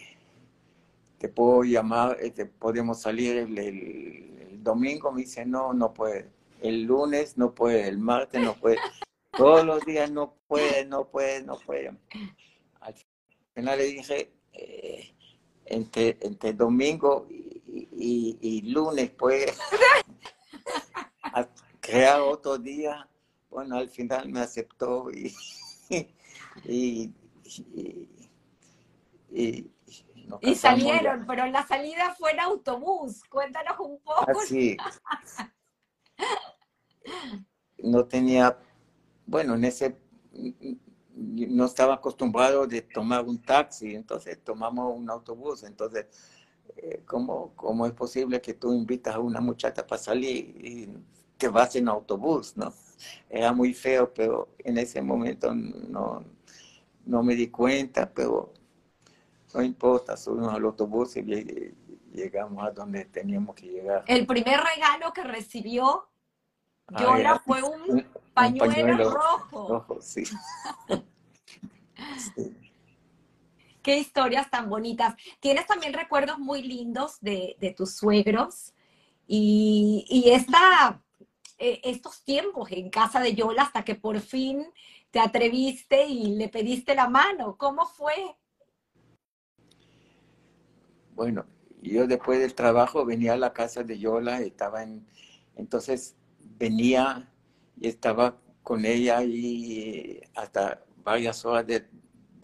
te puedo llamar, te este, podemos salir el, domingo, me dice, no, no puede, el lunes no puede, el martes no puede, todos los días no puede, no puede, no puede. Al final le dije, eh, entre, entre domingo y, lunes puede crear otro día. Bueno, al final me aceptó y, y, y y salieron, pero la salida fue en autobús. Cuéntanos un poco. Así. no tenía, bueno, en ese, no estaba acostumbrado de tomar un taxi, entonces tomamos un autobús. Entonces, eh, ¿cómo, ¿cómo, es posible que tú invitas a una muchacha para salir y te vas en autobús, no? Era muy feo, pero en ese momento no, no me di cuenta, pero no importa, subimos al autobús y llegamos a donde teníamos que llegar. El primer regalo que recibió Yola fue un, pañuelo, rojo. sí. Qué historias tan bonitas. Tienes también recuerdos muy lindos de, tus suegros y, y esta, eh, estos tiempos en casa de Yola hasta que por fin te atreviste y le pediste la mano. ¿Cómo fue? Bueno, yo después del trabajo venía a la casa de Yola, estaba en, entonces venía y estaba con ella y hasta varias horas de,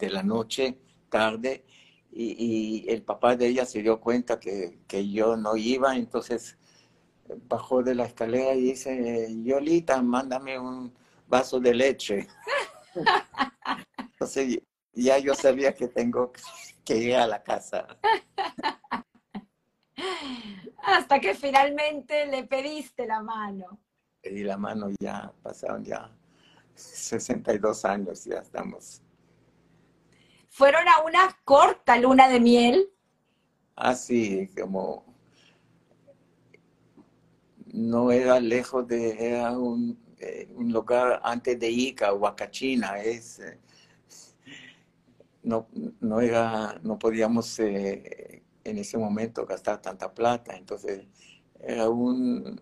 la noche, tarde, y, el papá de ella se dio cuenta que, yo no iba, entonces bajó de la escalera y dice, Yolita, mándame un vaso de leche. Entonces ya yo sabía que tengo que ir a la casa. Hasta que finalmente le pediste la mano. Pedí la mano ya, pasaron ya 62 años, ya estamos. Fueron a una corta luna de miel. Ah, sí, como no era lejos de, era un, eh, un lugar antes de Ica, Huacachina, es, eh, no, no era, no podíamos eh, en ese momento gastar tanta plata, entonces era un,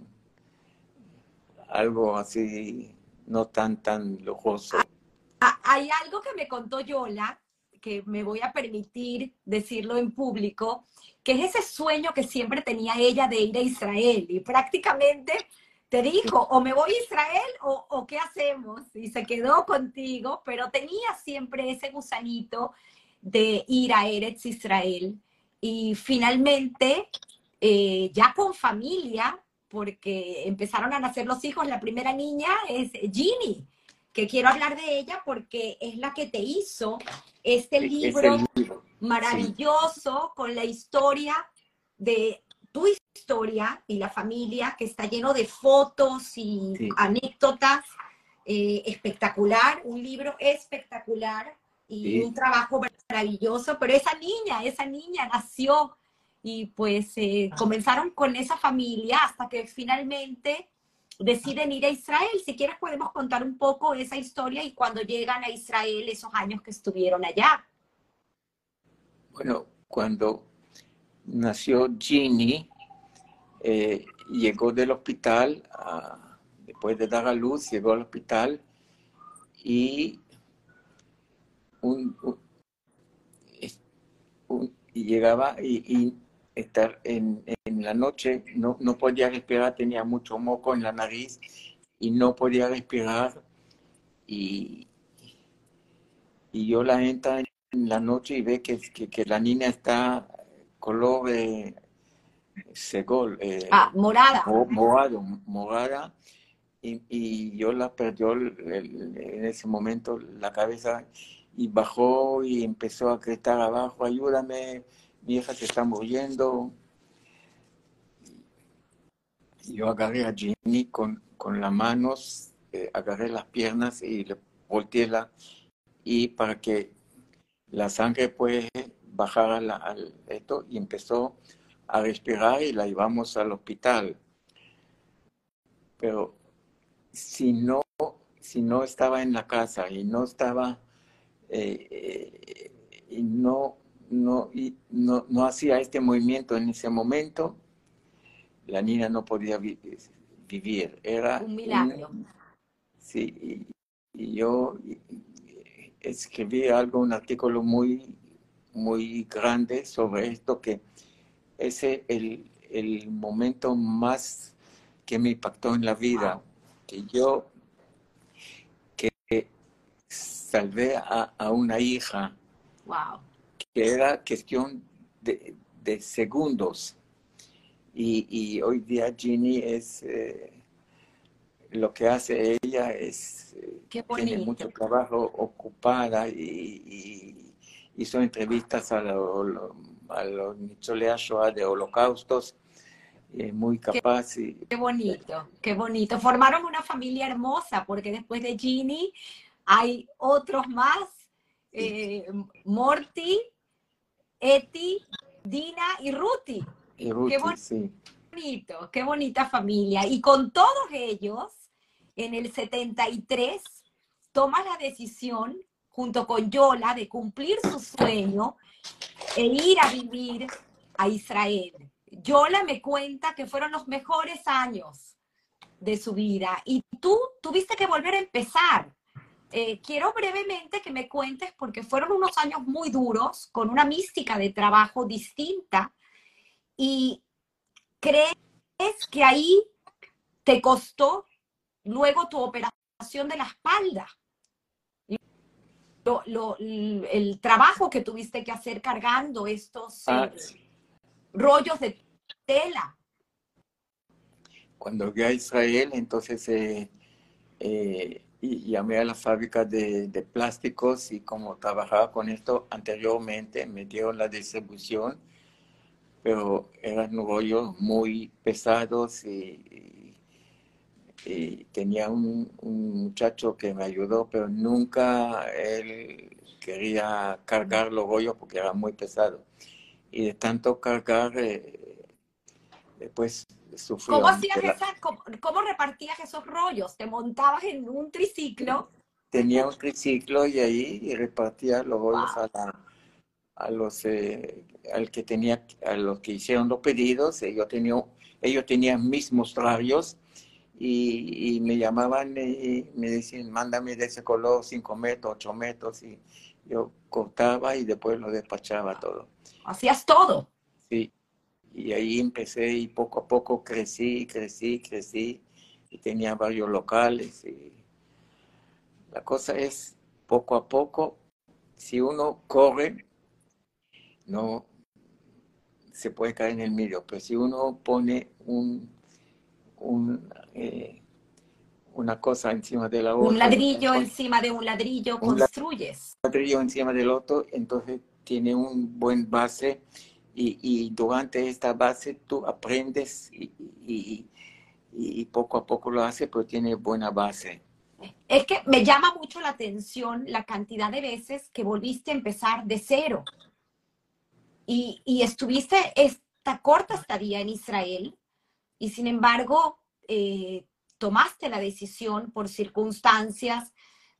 algo así, no tan, tan lujoso. Ah, hay algo que me contó Yola, que me voy a permitir decirlo en público, que es ese sueño que siempre tenía ella de ir a Israel y prácticamente te dijo, o me voy a Israel o, qué hacemos. Y se quedó contigo, pero tenía siempre ese gusanito de ir a Eretz Israel. Y finalmente, eh, ya con familia, porque empezaron a nacer los hijos, la primera niña es Ginny, que quiero hablar de ella porque es la que te hizo este libro, libro. maravilloso sí. con la historia de tu historia y la familia, que está lleno de fotos y sí. anécdotas. Eh, espectacular, un libro espectacular y sí. un trabajo maravilloso, pero esa niña, esa niña nació y pues eh, comenzaron con esa familia hasta que finalmente deciden ir a Israel. Si quieres podemos contar un poco esa historia y cuando llegan a Israel, esos años que estuvieron allá. Bueno, cuando nació Ginny, eh, llegó del hospital, después de dar a luz, llegó al hospital y un, llegaba y estar en, en, la noche, no, no podía respirar, tenía mucho moco en la nariz y no podía respirar. Y, y yo la entra en la noche y ve que, que, que la niña está color eh, segol. Eh, ah, morada. Morado, morada. Y, y, yo la perdió el, el, en ese momento la cabeza y bajó y empezó a gritar abajo, ayúdame, hija se está muriendo. Yo agarré a Ginny con, con las manos, eh, agarré las piernas y le volteé y para que la sangre pues bajara la, al esto y empezó a respirar y la llevamos al hospital. Pero si no, si no estaba en la casa y no estaba eh, eh, y no no, y no, no hacía este movimiento en ese momento, la niña no podía vi vivir. Era un milagro. Un, sí, y, y, yo escribí algo, un artículo muy, muy grande sobre esto, que ese es el, el momento más que me impactó en la vida, wow. que yo que salvé a, a una hija. Wow que era cuestión de, de segundos. Y, y, hoy día Ginny es, eh, lo que hace ella es, eh, tiene mucho trabajo ocupada y, y hizo entrevistas a, lo, a los Nitzolea Shoah de holocaustos, eh, muy capaz. Qué, y, qué bonito, qué bonito. Formaron una familia hermosa porque después de Ginny hay otros más, Morty, Eti, Dina y Ruti. Y Ruti, qué bon sí. bonito, qué bonita familia. Y con todos ellos, en el 73, toma la decisión, junto con Yola, de cumplir su sueño e ir a vivir a Israel. Yola me cuenta que fueron los mejores años de su vida y tú tuviste que volver a empezar eh, quiero brevemente que me cuentes, porque fueron unos años muy duros, con una mística de trabajo distinta, y crees que ahí te costó luego tu operación de la espalda. Lo, lo, el trabajo que tuviste que hacer cargando estos ah, eh, rollos de tela. Cuando fui a Israel, entonces eh, eh y llamé a la fábrica de, plásticos y como trabajaba con esto anteriormente, me dieron la distribución, pero eran rollos muy pesados y, tenía un, muchacho que me ayudó, pero nunca él quería cargar los rollos porque era muy pesado. Y de tanto cargar, eh, después ¿Cómo hacías cómo, repartías esos rollos? ¿Te montabas en un triciclo? Tenía un triciclo y ahí repartía los rollos a, los eh, al que tenía, a los que hicieron los pedidos. Ellos tenían, ellos tenían mis mostrarios y, me llamaban y me decían, mándame de ese color 5 metros, 8 metros. Y yo cortaba y después lo despachaba todo. ¿Hacías todo? Sí. Y ahí empecé y poco a poco crecí, crecí, crecí y tenía varios locales. Y la cosa es, poco a poco, si uno corre, no se puede caer en el medio, pero si uno pone un, un eh, una cosa encima de la otra. Un ladrillo encima de un ladrillo construyes. Un ladrillo encima del otro, entonces tiene un buen base y, durante esta base tú aprendes y, poco a poco lo haces, pero tiene buena base. Es que me llama mucho la atención la cantidad de veces que volviste a empezar de cero. Y, estuviste esta corta estadía en Israel y sin embargo eh, tomaste la decisión por circunstancias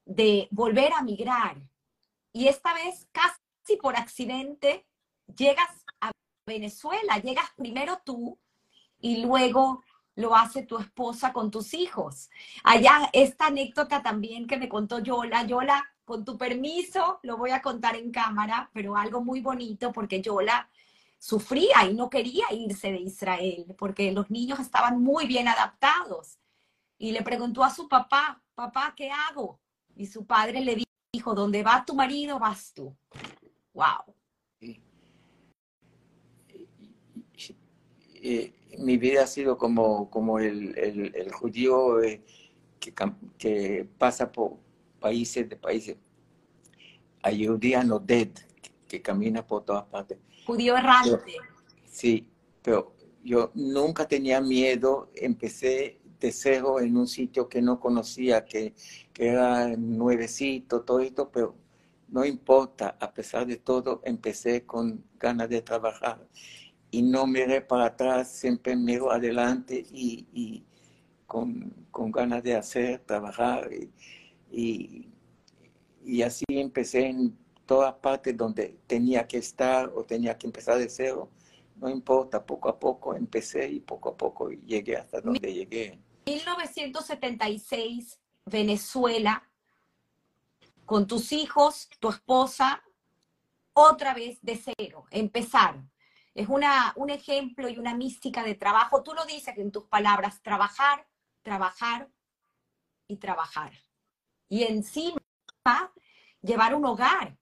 de volver a migrar. Y esta vez casi por accidente llegas Venezuela, llegas primero tú y luego lo hace tu esposa con tus hijos. Allá esta anécdota también que me contó Yola, Yola, con tu permiso, lo voy a contar en cámara, pero algo muy bonito porque Yola sufría y no quería irse de Israel porque los niños estaban muy bien adaptados. Y le preguntó a su papá, papá, ¿qué hago? Y su padre le dijo, donde va tu marido, vas tú. ¡Wow! Eh, mi vida ha sido como, como el, el, judío eh, que, que, pasa por países de países. no dead, que, camina por todas partes. Judío errante. sí, pero yo nunca tenía miedo, empecé de cero en un sitio que no conocía, que, que era nuevecito, todo esto, pero no importa, a pesar de todo, empecé con ganas de trabajar y no miré para atrás, siempre miro adelante y, con, ganas de hacer, trabajar. Y, y, así empecé en todas partes donde tenía que estar o tenía que empezar de cero. No importa, poco a poco empecé y poco a poco llegué hasta donde llegué. 1976, Venezuela, con tus hijos, tu esposa, otra vez de cero, empezaron es una, un ejemplo y una mística de trabajo. Tú lo dices en tus palabras, trabajar, trabajar y trabajar. Y encima, llevar un hogar,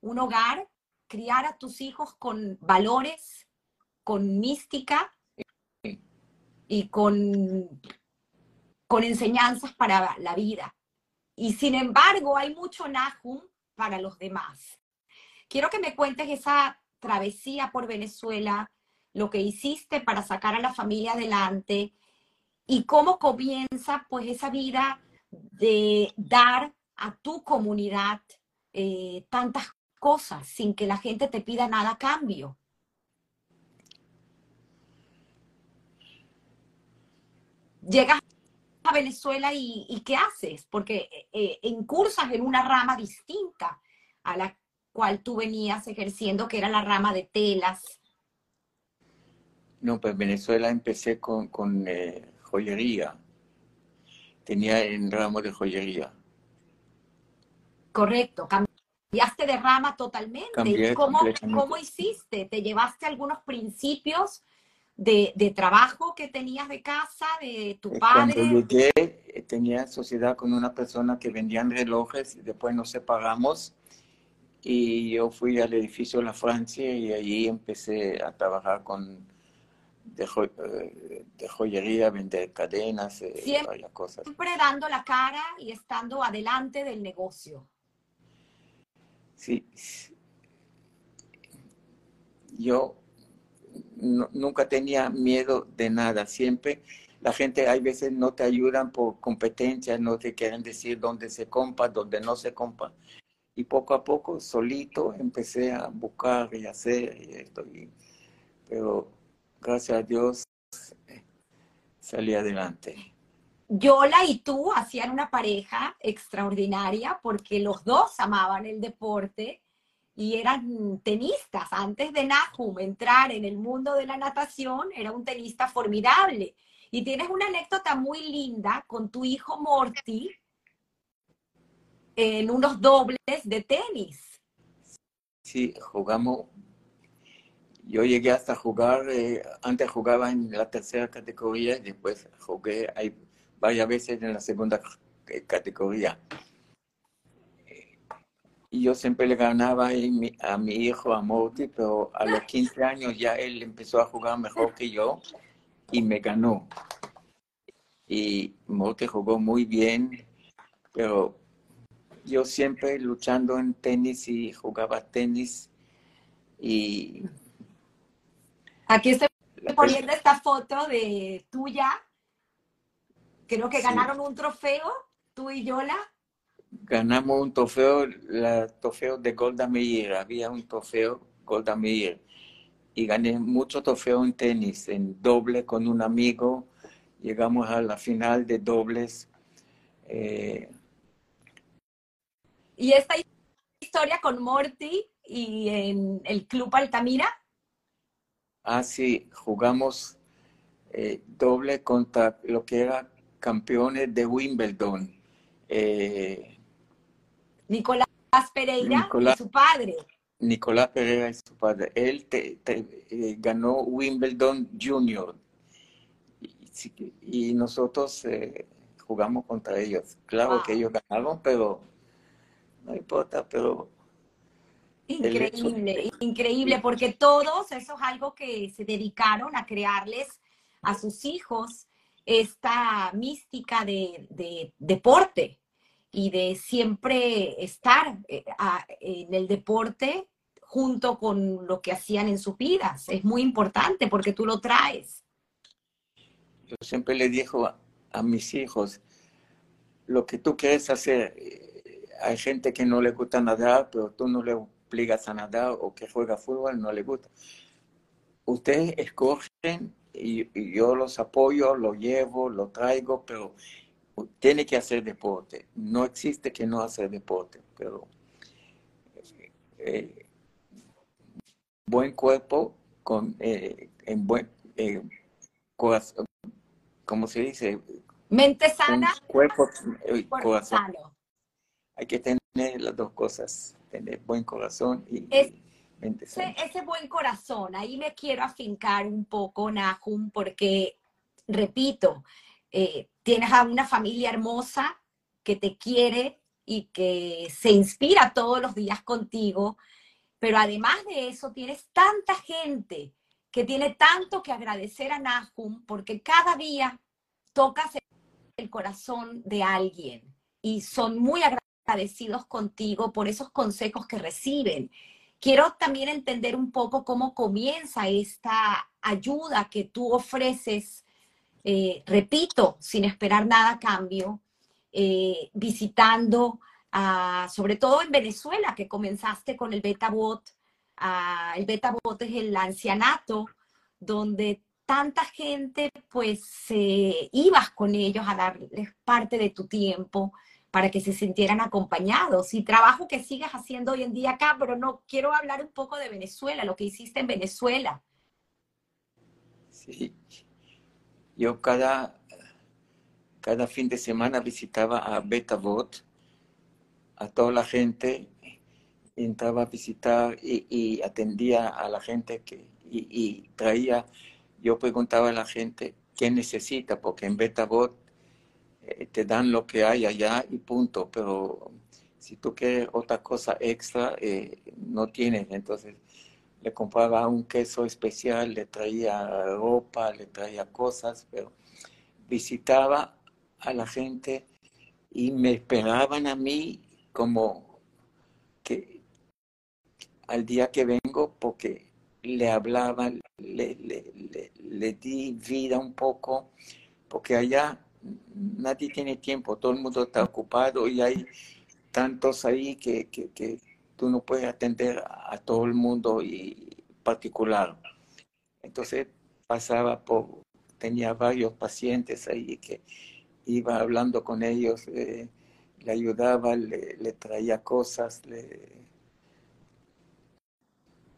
un hogar, criar a tus hijos con valores, con mística y con, con enseñanzas para la vida. Y sin embargo, hay mucho Nahum para los demás. Quiero que me cuentes esa travesía por Venezuela, lo que hiciste para sacar a la familia adelante y cómo comienza pues esa vida de dar a tu comunidad eh, tantas cosas sin que la gente te pida nada a cambio. Llegas a Venezuela y, ¿qué haces? Porque eh, incursas en una rama distinta a la cual tú venías ejerciendo, que era la rama de telas. No, pues en Venezuela empecé con, con eh, joyería. Tenía el ramo de joyería. Correcto. Cambiaste de rama totalmente. ¿Cómo, ¿Cómo, hiciste? ¿Te llevaste algunos principios de, de, trabajo que tenías de casa, de tu padre? Cuando llegué, eh, tenía sociedad con una persona que vendían relojes y después nos separamos y yo fui al edificio La Francia y allí empecé a trabajar con de, joyería, vender cadenas, varias cosas. Siempre dando la cara y estando adelante del negocio. Sí. Yo nunca tenía miedo de nada, siempre la gente hay veces no te ayudan por competencia, no te quieren decir dónde se compra, dónde no se compra. Y poco a poco, solito, empecé a buscar y hacer y esto. pero gracias a Dios salí adelante. Yola y tú hacían una pareja extraordinaria porque los dos amaban el deporte y eran tenistas. Antes de Nahum entrar en el mundo de la natación, era un tenista formidable. Y tienes una anécdota muy linda con tu hijo Morty en unos dobles de tenis. Sí, jugamos. Yo llegué hasta jugar, eh, antes jugaba en la tercera categoría y después jugué ahí varias veces en la segunda categoría. Y yo siempre le ganaba a mi hijo, a Morty, pero a los 15 años ya él empezó a jugar mejor que yo y me ganó. Y Mote jugó muy bien, pero yo siempre luchando en tenis y jugaba tenis y... Aquí estoy poniendo esta foto de tuya. Creo que ganaron un trofeo, tú y Yola. Ganamos un trofeo, el trofeo de Golda Meir. Había un trofeo Golda Meir y gané mucho trofeo en tenis, en doble con un amigo. Llegamos a la final de dobles. Eh, ¿Y esta historia con Morty y en el Club Altamira? Ah, sí, jugamos eh, doble contra lo que era campeones de Wimbledon. Eh, Nicolás Pereira y su padre. Nicolás Pereira es su padre. Él eh, ganó Wimbledon Junior y, nosotros jugamos contra ellos. Claro que ellos ganaron, pero no importa, pero... Increíble, increíble, porque todos, eso es algo que se dedicaron a crearles a sus hijos esta mística de deporte y de siempre estar eh, en el deporte junto con lo que hacían en sus vidas. Es muy importante porque tú lo traes. Yo siempre le digo a, mis hijos, lo que tú quieres hacer, eh, hay gente que no le gusta nadar, pero tú no le obligas a nadar o que juega fútbol, no le gusta. Ustedes escogen y, yo los apoyo, lo llevo, lo traigo, pero tiene que hacer deporte. No existe que no hacer deporte, pero eh, buen cuerpo con eh, en buen eh, corazón, ¿cómo se dice? Mente sana, cuerpo, corazón. Sano. Hay que tener las dos cosas, tener buen corazón y, mente sana. Ese, ese buen corazón, ahí me quiero afincar un poco, Nahum, porque repito, eh, tienes a una familia hermosa que te quiere y que se inspira todos los días contigo, pero además de eso tienes tanta gente que tiene tanto que agradecer a Nahum porque cada día tocas el corazón de alguien y son muy agradecidos contigo por esos consejos que reciben. Quiero también entender un poco cómo comienza esta ayuda que tú ofreces eh, repito, sin esperar nada a cambio, eh, visitando, sobre todo en Venezuela, que comenzaste con el Betabot. el Betabot es el ancianato, donde tanta gente, pues, ibas con ellos a darles parte de tu tiempo para que se sintieran acompañados. Y trabajo que sigues haciendo hoy en día acá, pero no quiero hablar un poco de Venezuela, lo que hiciste en Venezuela. Sí, yo cada, cada fin de semana visitaba a Betabot, a toda la gente, entraba a visitar y, atendía a la gente que, y, traía, yo preguntaba a la gente qué necesita, porque en Betabot eh, te dan lo que hay allá y punto, pero si tú quieres otra cosa extra, eh, no tienes. Entonces, le compraba un queso especial, le traía ropa, le traía cosas, pero visitaba a la gente y me esperaban a mí como que al día que vengo porque le hablaba, le, le, di vida un poco, porque allá nadie tiene tiempo, todo el mundo está ocupado y hay tantos ahí que, que, tú no puedes atender a todo el mundo y particular. Entonces pasaba por, tenía varios pacientes ahí que iba hablando con ellos, eh, le ayudaba, le, le, traía cosas, le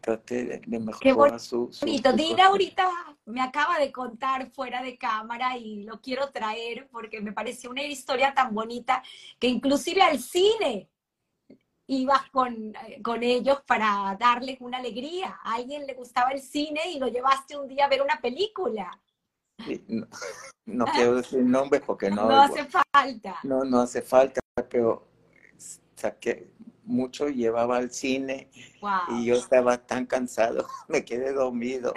traté de mejorar su, su, Dina ahorita me acaba de contar fuera de cámara y lo quiero traer porque me pareció una historia tan bonita que inclusive al cine ibas con, con, ellos para darles una alegría. A alguien le gustaba el cine y lo llevaste un día a ver una película. no, quiero decir nombres porque no. No hace falta. No, no hace falta, pero saqué mucho, llevaba al cine y yo estaba tan cansado, me quedé dormido.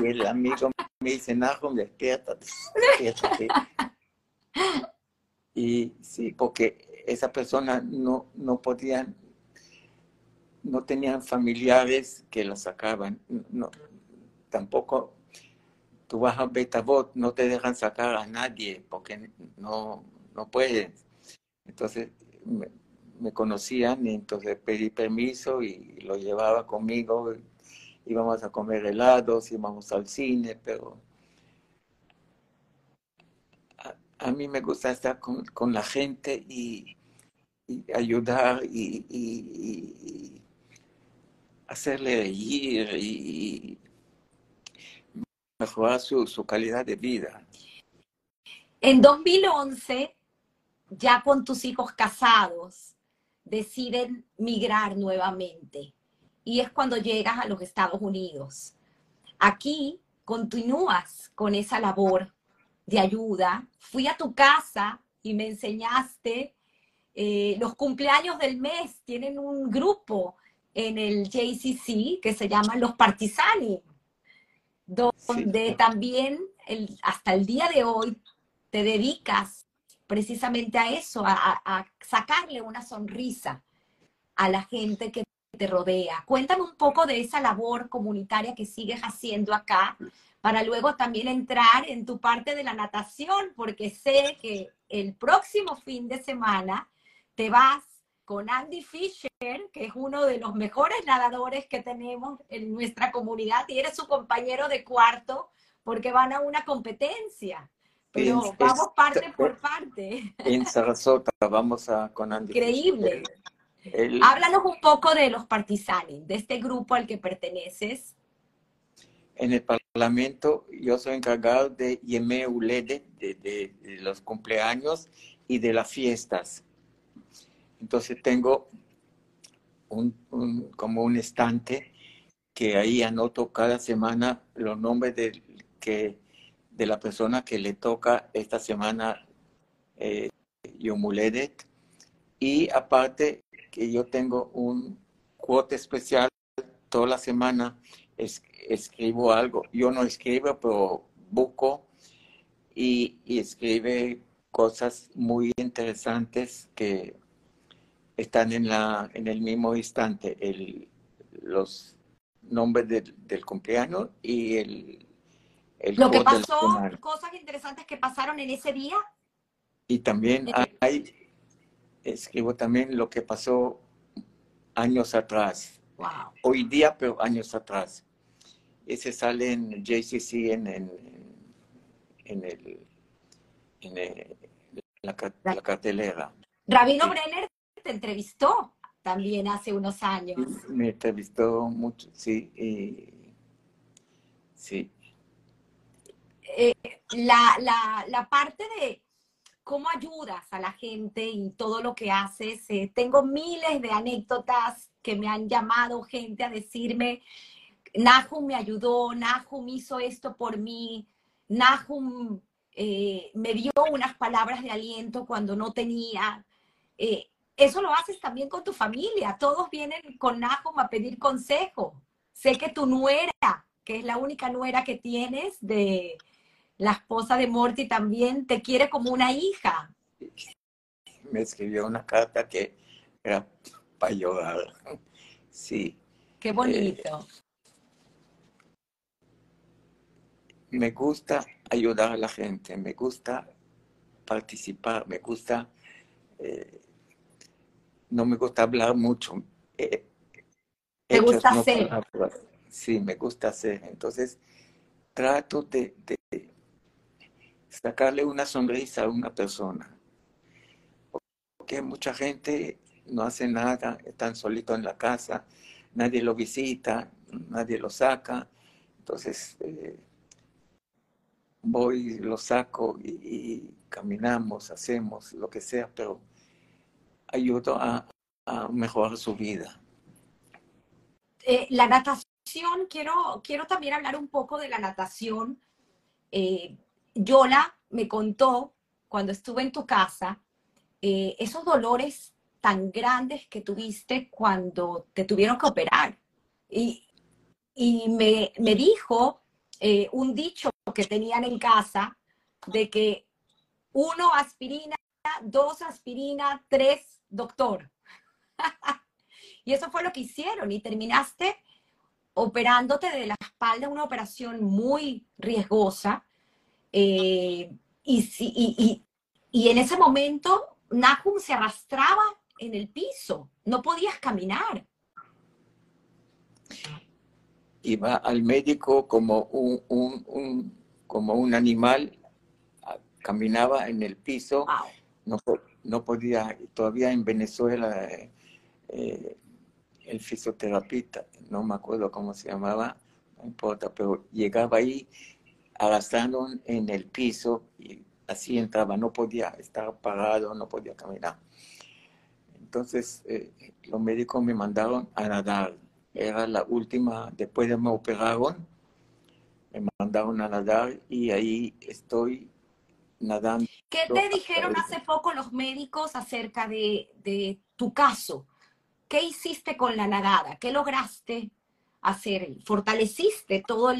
y el amigo me dice, Nahum, despiértate, despiértate. y sí, porque esa persona no, no podían, no tenían familiares que la sacaban, no, tampoco tú vas a Betabot, no te dejan sacar a nadie porque no, no pueden. Entonces me, conocían y entonces pedí permiso y lo llevaba conmigo. Íbamos a comer helados, íbamos al cine, pero a, mí me gusta estar con, la gente y, ayudar y, y, hacerle reír y mejorar su, su calidad de vida. En 2011, ya con tus hijos casados, deciden migrar nuevamente. Y es cuando llegas a los Estados Unidos. Aquí continúas con esa labor de ayuda. Fui a tu casa y me enseñaste eh, los cumpleaños del mes. Tienen un grupo en el JCC que se llama Los Partisani donde también el, hasta el día de hoy te dedicas precisamente a eso, a, sacarle una sonrisa a la gente que te rodea. Cuéntame un poco de esa labor comunitaria que sigues haciendo acá para luego también entrar en tu parte de la natación, porque sé que el próximo fin de semana te vas con Andy Fisher, que es uno de los mejores nadadores que tenemos en nuestra comunidad, y eres su compañero de cuarto porque van a una competencia. Pero vamos parte por parte. En Sarasota vamos a, con Andy. Increíble. Háblanos un poco de los partisanes, de este grupo al que perteneces. En el Parlamento yo soy encargado de Yeme Ulede, de los cumpleaños y de las fiestas. Entonces tengo un, como un estante que ahí anoto cada semana los nombres de, que, de la persona que le toca esta semana eh, Yomuledet. Y aparte que yo tengo un cuote especial toda la semana, escribo algo. Yo no escribo, pero busco y, escribe cosas muy interesantes que están en, la, en el mismo instante el, los nombres del, cumpleaños y el, el Lo que pasó, cosas interesantes que pasaron en ese día. Y también eh, hay, escribo también lo que pasó años atrás. Hoy día, pero años atrás. Ese sale en JCC en, en, en, el, en la, cartelera. Rabino Brenner te entrevistó también hace unos años. Me entrevistó mucho, sí. sí. Eh, la, la, parte de cómo ayudas a la gente y todo lo que haces. Eh, tengo miles de anécdotas que me han llamado gente a decirme, Nahum me ayudó, Nahum hizo esto por mí, Nahum eh, me dio unas palabras de aliento cuando no tenía eso lo haces también con tu familia. Todos vienen con Nahum a pedir consejo. sé que tu nuera, que es la única nuera que tienes de la esposa de Morty también, te quiere como una hija. Me escribió una carta que era para llorar. Sí. Qué bonito. me gusta ayudar a la gente, me gusta participar, me gusta, eh, no me gusta hablar mucho. Eh, ¿Te gusta hacer? Sí, me gusta hacer. Entonces, trato de, sacarle una sonrisa a una persona. Porque mucha gente no hace nada, están solitos en la casa, nadie lo visita, nadie lo saca. Entonces, eh, voy, lo saco y, caminamos, hacemos lo que sea, pero ayudo a, mejorar su vida. Eh, la natación, quiero, quiero también hablar un poco de la natación. Eh, Yola me contó cuando estuve en tu casa eh, esos dolores tan grandes que tuviste cuando te tuvieron que operar. Y, me, me dijo un dicho que tenían en casa de que uno aspirina, dos aspirina, tres doctor. y eso fue lo que hicieron y terminaste operándote de la espalda, una operación muy riesgosa. Eh, y, y, en ese momento Nahum se arrastraba en el piso, no podías caminar. Iba al médico como un como un animal, ah, caminaba en el piso, no, no podía, todavía en Venezuela, eh, el fisioterapeuta, no me acuerdo cómo se llamaba, no importa, pero llegaba ahí arrastrando en el piso y así entraba, no podía estar parado, no podía caminar. Entonces eh, los médicos me mandaron a nadar. Era la última, después de me operaron, me mandaron a nadar y ahí estoy nadando. ¿Qué te dijeron hace poco los médicos acerca de, tu caso? ¿Qué hiciste con la nadada? ¿Qué lograste hacer? ¿Fortaleciste toda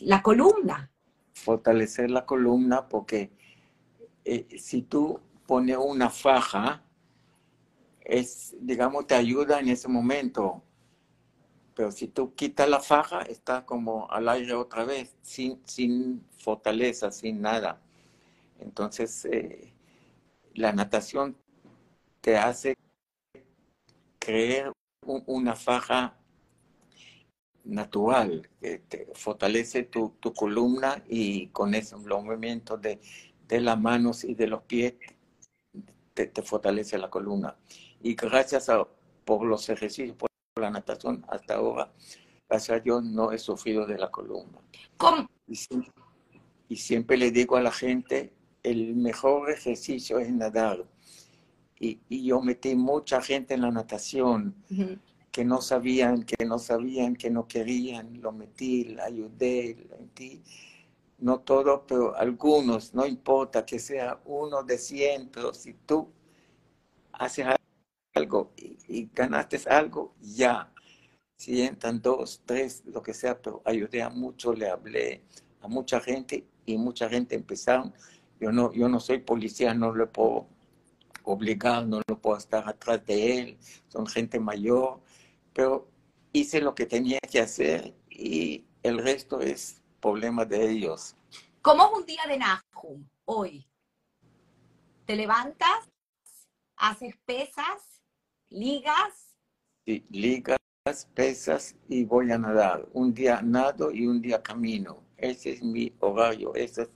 la columna? Fortalecer la columna porque eh, si tú pones una faja, es, digamos, te ayuda en ese momento pero si tú quitas la faja, está como al aire otra vez, sin, sin fortaleza, sin nada. Entonces, eh, la natación te hace creer una faja natural, que te fortalece tu, columna y con eso, los movimientos de, las manos y de los pies te, fortalece la columna. Y gracias a, por los ejercicios, la natación hasta ahora, gracias a Dios, no he sufrido de la columna. ¿Cómo? Y siempre, le digo a la gente, el mejor ejercicio es nadar. Y, yo metí mucha gente en la natación que no sabían, que no sabían, que no querían. Lo metí, la ayudé, la metí. No todo, pero algunos, no importa que sea uno de cien, pero si tú haces algo y, ganaste algo, ya. Si entran dos, tres, lo que sea, pero ayudé a mucho, le hablé a mucha gente y mucha gente empezaron. Yo no, yo no soy policía, no le puedo obligar, no lo puedo estar atrás de él, son gente mayor, pero hice lo que tenía que hacer y el resto es problema de ellos. ¿Cómo es un día de Nahum hoy? ¿Te levantas? ¿Haces pesas? ligas. Sí, ligas, pesas y voy a nadar. Un día nado y un día camino. Ese es mi horario. Ese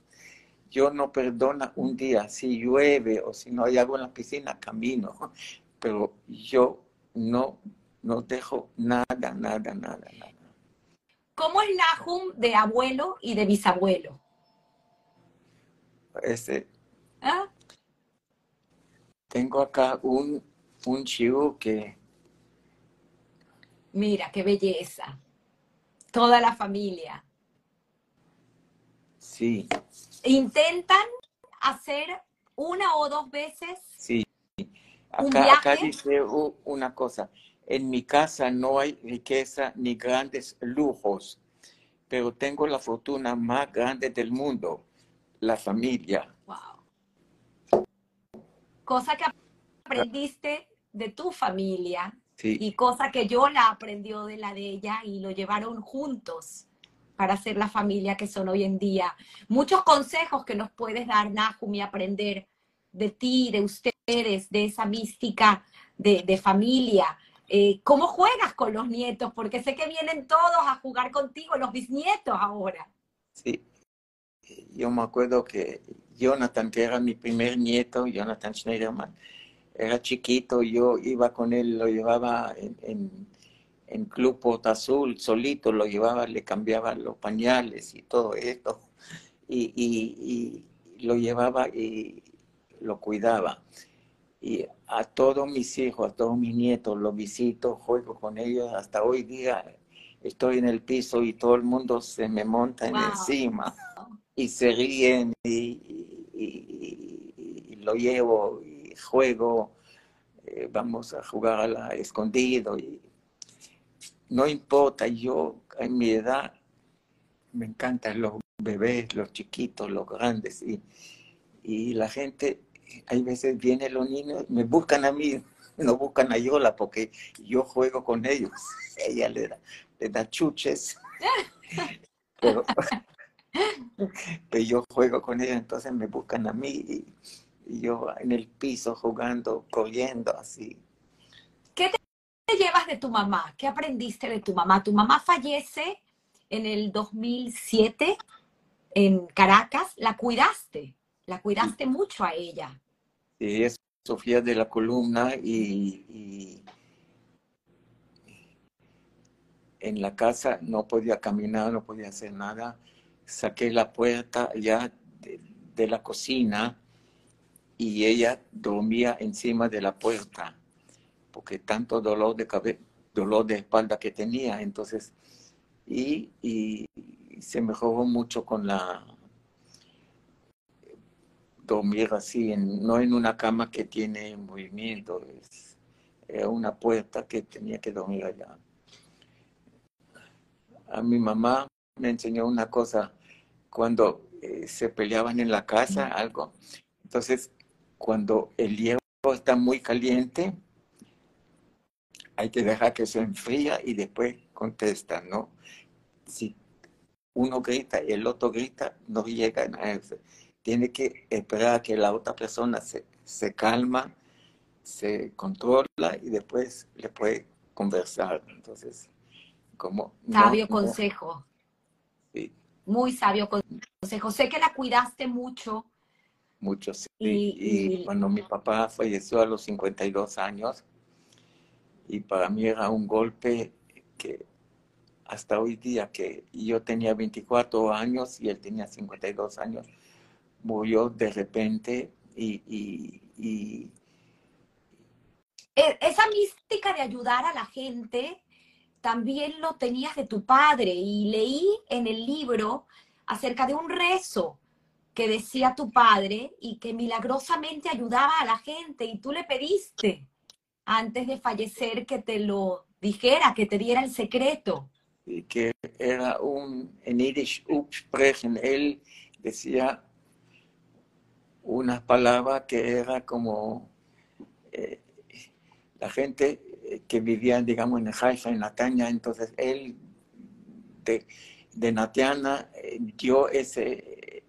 yo no perdona un día. Si llueve o si no hay agua en la piscina, camino. Pero yo no, no dejo nada, nada, nada, nada. ¿Cómo es Nahum de abuelo y de bisabuelo? Este, ¿Ah? Tengo acá un un chivo que... Mira, qué belleza. Toda la familia. Sí. ¿Intentan hacer una o dos veces? Sí. Acá, acá dice una cosa. En mi casa no hay riqueza ni grandes lujos, pero tengo la fortuna más grande del mundo, la familia. Wow. Cosa que aprendiste de tu familia y cosa que yo la aprendió de la de ella y lo llevaron juntos para ser la familia que son hoy en día. Muchos consejos que nos puedes dar, Nahum, aprender de ti, de ustedes, de esa mística de, familia. Eh, ¿Cómo juegas con los nietos? Porque sé que vienen todos a jugar contigo, los bisnietos ahora. Sí, yo me acuerdo que Jonathan, que era mi primer nieto, Jonathan Schneiderman, era chiquito, yo iba con él, lo llevaba en, Club Porta Azul, solito, lo llevaba, le cambiaba los pañales y todo esto, y, y lo llevaba y lo cuidaba. Y a todos mis hijos, a todos mis nietos, los visito, juego con ellos, hasta hoy día estoy en el piso y todo el mundo se me monta encima y se ríen y, y lo llevo juego, eh, vamos a jugar a la escondido. Y no importa, yo en mi edad me encantan los bebés, los chiquitos, los grandes. Y, y la gente, hay veces vienen los niños, me buscan a mí, no buscan a Yola porque yo juego con ellos. Ella le da, le da chuches. pero, pero yo juego con ellos, entonces me buscan a mí. Y, y yo en el piso jugando, corriendo así. ¿Qué te llevas de tu mamá? ¿Qué aprendiste de tu mamá? Tu mamá fallece en el 2007 en Caracas. ¿La cuidaste? ¿La cuidaste mucho a ella? Sí, es Sofía de la columna y, y en la casa no podía caminar, no podía hacer nada. Saqué la puerta ya de, la cocina y ella dormía encima de la puerta porque tanto dolor de cabeza, dolor de espalda que tenía, entonces, y, y se mejoró mucho con la dormir así, en, no en una cama que tiene movimiento, es, era una puerta que tenía que dormir allá. A mi mamá me enseñó una cosa, cuando eh, se peleaban en la casa, algo, entonces cuando el hierro está muy caliente, hay que dejar que se enfría y después contesta, ¿no? Si uno grita y el otro grita, no llega a eso. Tiene que esperar a que la otra persona se, se calma, se controla y después le puede conversar. Entonces, como... Sabio consejo. Sí. Muy sabio consejo. Sé que la cuidaste mucho mucho, sí. Y, cuando mi papá falleció a los 52 años, y para mí era un golpe que hasta hoy día, que yo tenía 24 años y él tenía 52 años, murió de repente y, y e, esa mística de ayudar a la gente también lo tenías de tu padre y leí en el libro acerca de un rezo que decía tu padre y que milagrosamente ayudaba a la gente y tú le pediste antes de fallecer que te lo dijera, que te diera el secreto. Y que era un, en Yiddish, él decía unas palabras que era como eh, la gente que vivía, digamos, en Haifa, en Natania, entonces él de, de Natiana eh, dio ese,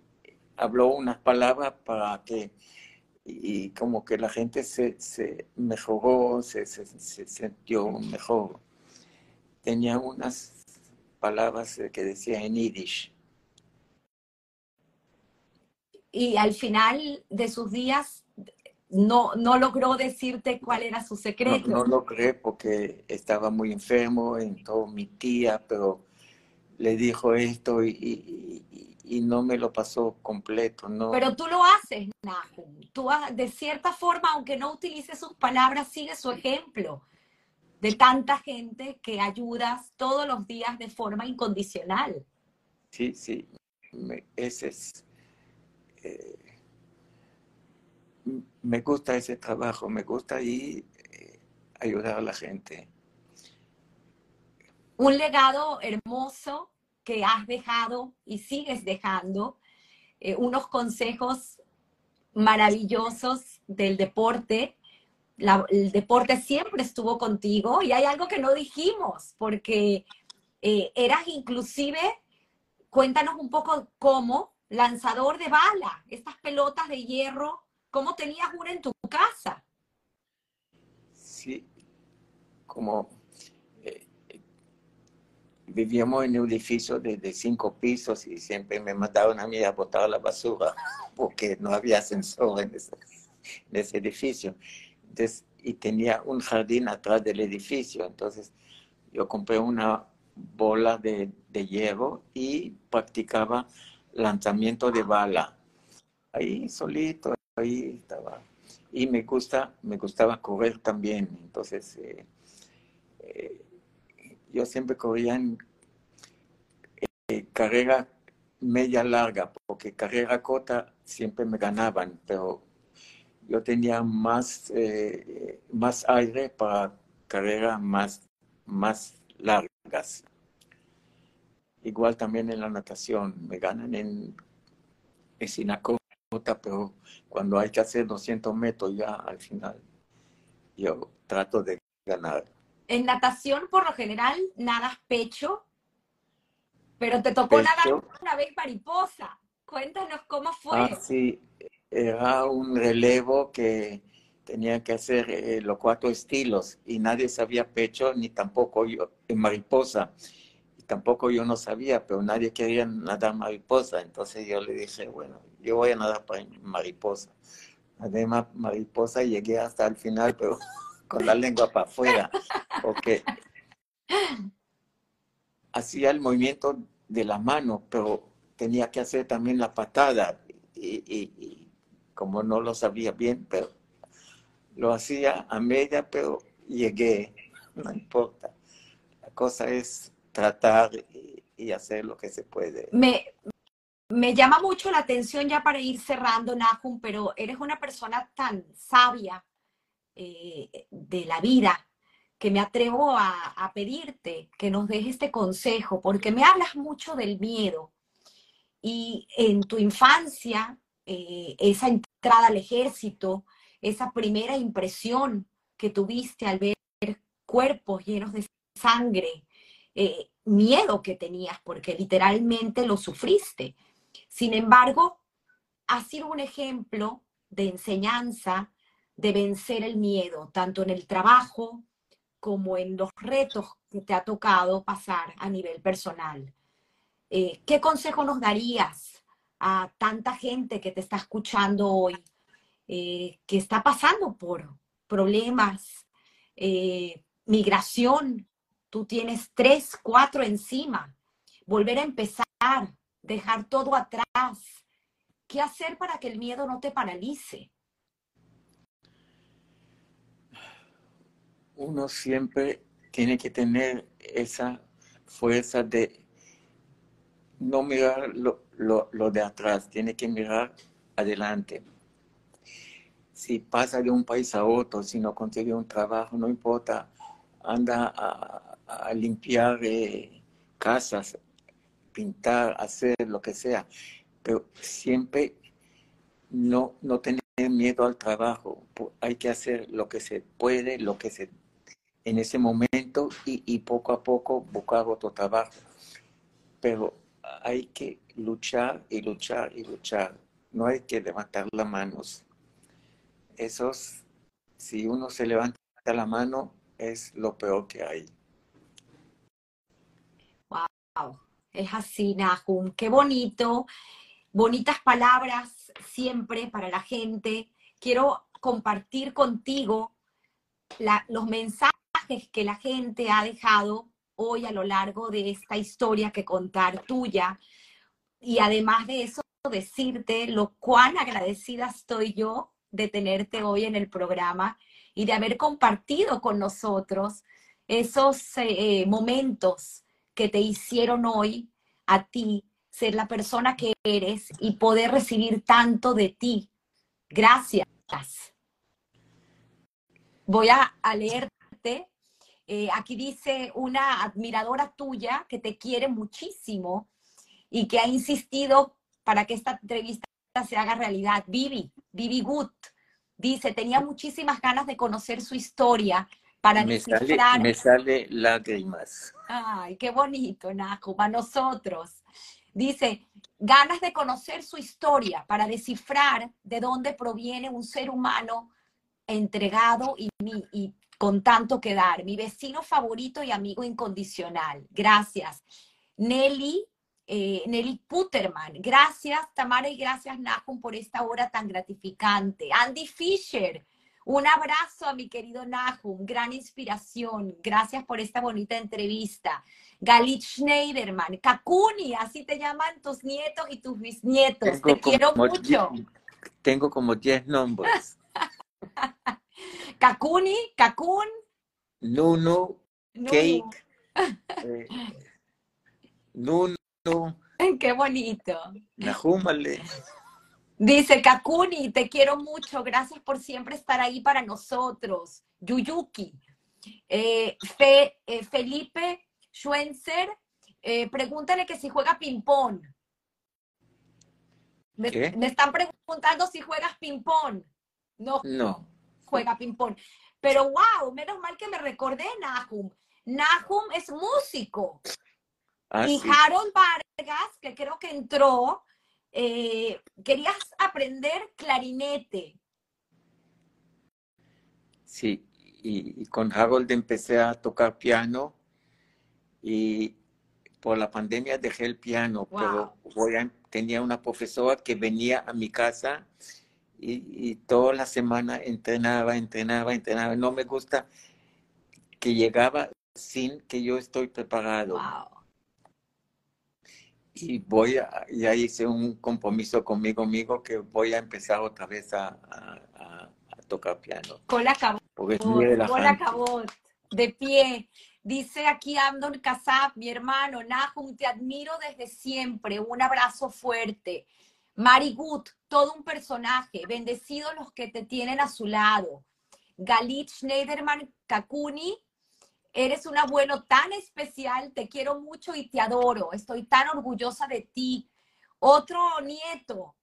habló unas palabras para que, y como que la gente se, se mejoró, se, se, se, sintió mejor. Tenía unas palabras que decía en yiddish. Y al final de sus días no, no logró decirte cuál era su secreto. No, no logré porque estaba muy enfermo, entró mi tía, pero le dijo esto y, y no me lo pasó completo, ¿no? Pero tú lo haces, Nahum. Tú de cierta forma, aunque no utilices sus palabras, sigues su ejemplo de tanta gente que ayudas todos los días de forma incondicional. Sí, sí. ese es. Me gusta ese trabajo, me gusta ahí eh, ayudar a la gente. un legado hermoso que has dejado y sigues dejando, eh, unos consejos maravillosos del deporte. el deporte siempre estuvo contigo y hay algo que no dijimos, porque eh, eras inclusive, cuéntanos un poco cómo, lanzador de bala, estas pelotas de hierro, ¿cómo tenías una en tu casa? Sí, como eh, vivíamos en un edificio de, cinco pisos y siempre me mandaban a mí a botar la basura porque no había ascensor en ese, edificio. y tenía un jardín atrás del edificio, entonces yo compré una bola de, de hierro y practicaba lanzamiento de bala. Ahí solito, ahí estaba. Y me gusta, me gustaba correr también. Entonces, eh, eh, yo siempre corría en eh, carrera media larga, porque carrera corta siempre me ganaban, pero yo tenía más, más aire para carreras más, más largas. Igual también en la natación, me ganan en, en Sinacota, pero cuando hay que hacer 200 metros ya al final, yo trato de ganar. En natación, por lo general, nadas pecho, pero te tocó nadar una vez mariposa. Cuéntanos cómo fue. Ah, sí, era un relevo que tenía que hacer eh, los cuatro estilos y nadie sabía pecho ni tampoco yo en mariposa tampoco yo no sabía, pero nadie quería nadar mariposa. Entonces yo le dije, bueno, yo voy a nadar para mariposa. Además, mariposa llegué hasta el final, pero con la lengua para afuera, porque hacía el movimiento de la mano, pero tenía que hacer también la patada. Y, como no lo sabía bien, pero lo hacía a media, pero llegué, no importa. La cosa es tratar y, hacer lo que se puede. Me, me llama mucho la atención ya para ir cerrando, Nahum, pero eres una persona tan sabia eh, de la vida que me atrevo a, pedirte que nos dejes este consejo, porque me hablas mucho del miedo. Y en tu infancia, eh, esa entrada al ejército, esa primera impresión que tuviste al ver cuerpos llenos de sangre, eh, miedo que tenías, porque literalmente lo sufriste. Sin embargo, ha sido un ejemplo de enseñanza de vencer el miedo, tanto en el trabajo como en los retos que te ha tocado pasar a nivel personal. Eh, ¿Qué consejo nos darías a tanta gente que te está escuchando hoy, eh, que está pasando por problemas, migración, tú tienes tres, cuatro encima, volver a empezar, dejar todo atrás. ¿Qué hacer para que el miedo no te paralice? Uno siempre tiene que tener esa fuerza de no mirar lo, de atrás, tiene que mirar adelante. Si pasa de un país a otro, si no consigue un trabajo, no importa, anda a, a limpiar eh, casas, pintar, hacer lo que sea, pero siempre no, no tener miedo al trabajo. Hay que hacer lo que se puede, lo que se en ese momento y, y poco a poco buscar otro trabajo. Pero hay que luchar y luchar y luchar. No hay que levantar las manos. Esos, si uno se levanta la mano, es lo peor que hay. Es así, Nahum. Qué bonito. Bonitas palabras siempre para la gente. Quiero compartir contigo los mensajes que la gente ha dejado hoy a lo largo de esta historia que contar tuya. Y además de eso, decirte lo cuán agradecida estoy yo de tenerte hoy en el programa y de haber compartido con nosotros esos eh, momentos que te hicieron hoy a ti ser la persona que eres y poder recibir tanto de ti. Gracias. Voy a, leerte Eh, aquí dice una admiradora tuya que te quiere muchísimo y que ha insistido para que esta entrevista se haga realidad. Vivi, Vivi Good, dice, tenía muchísimas ganas de conocer su historia para Me sale, descifrar. me sale lágrimas. Ay, qué bonito, Najo, para nosotros. Dice, ganas de conocer su historia para descifrar de dónde proviene un ser humano entregado y, y con tanto que dar. Mi vecino favorito y amigo incondicional. Gracias. Nelly, eh, Nelly Puterman. Gracias, Tamara, y gracias, Nahum, por esta hora tan gratificante. Andy Fisher. Un abrazo a mi querido Nahum, gran inspiración. Gracias por esta bonita entrevista. Galit Schneiderman, Kakuni, así te llaman tus nietos y tus bisnietos. Tengo te quiero mucho. Tengo como 10 nombres. Kakuni, Kakun, Nunu, Nunu. Cake, eh, Nunu, Qué bonito. Nahumale. Dice Kakuni, te quiero mucho. Gracias por siempre estar ahí para nosotros. Yuyuki. Eh, Fe- eh, Felipe Schwenzer, eh, pregúntale que si juega ping-pong. Me, están preguntando si juegas ping-pong. No No. juega ping-pong. Pero wow, menos mal que me recordé Nahum. Nahum es músico. Ah, y sí. Harold Vargas, que creo que entró, eh, querías aprender clarinete. Sí, y, y con Harold empecé a tocar piano y por la pandemia dejé el piano, pero voy a- tenía una profesora que venía a mi casa y, y toda la semana entrenaba, entrenaba, entrenaba. No me gusta que llegaba sin que yo estoy preparado. Wow. Y voy a, ya hice un compromiso conmigo mismo que voy a empezar otra vez a, a- a- a tocar piano, Cola cabot, porque es muy cola cabot, de pie. Dice aquí Amdon Kasab, mi hermano, Nahum, te admiro desde siempre. Un abrazo fuerte. Mari Gut, todo un personaje. Bendecidos los que te tienen a su lado. Galit Schneiderman Kakuni, eres un abuelo tan especial. Te quiero mucho y te adoro. Estoy tan orgullosa de ti. Otro nieto,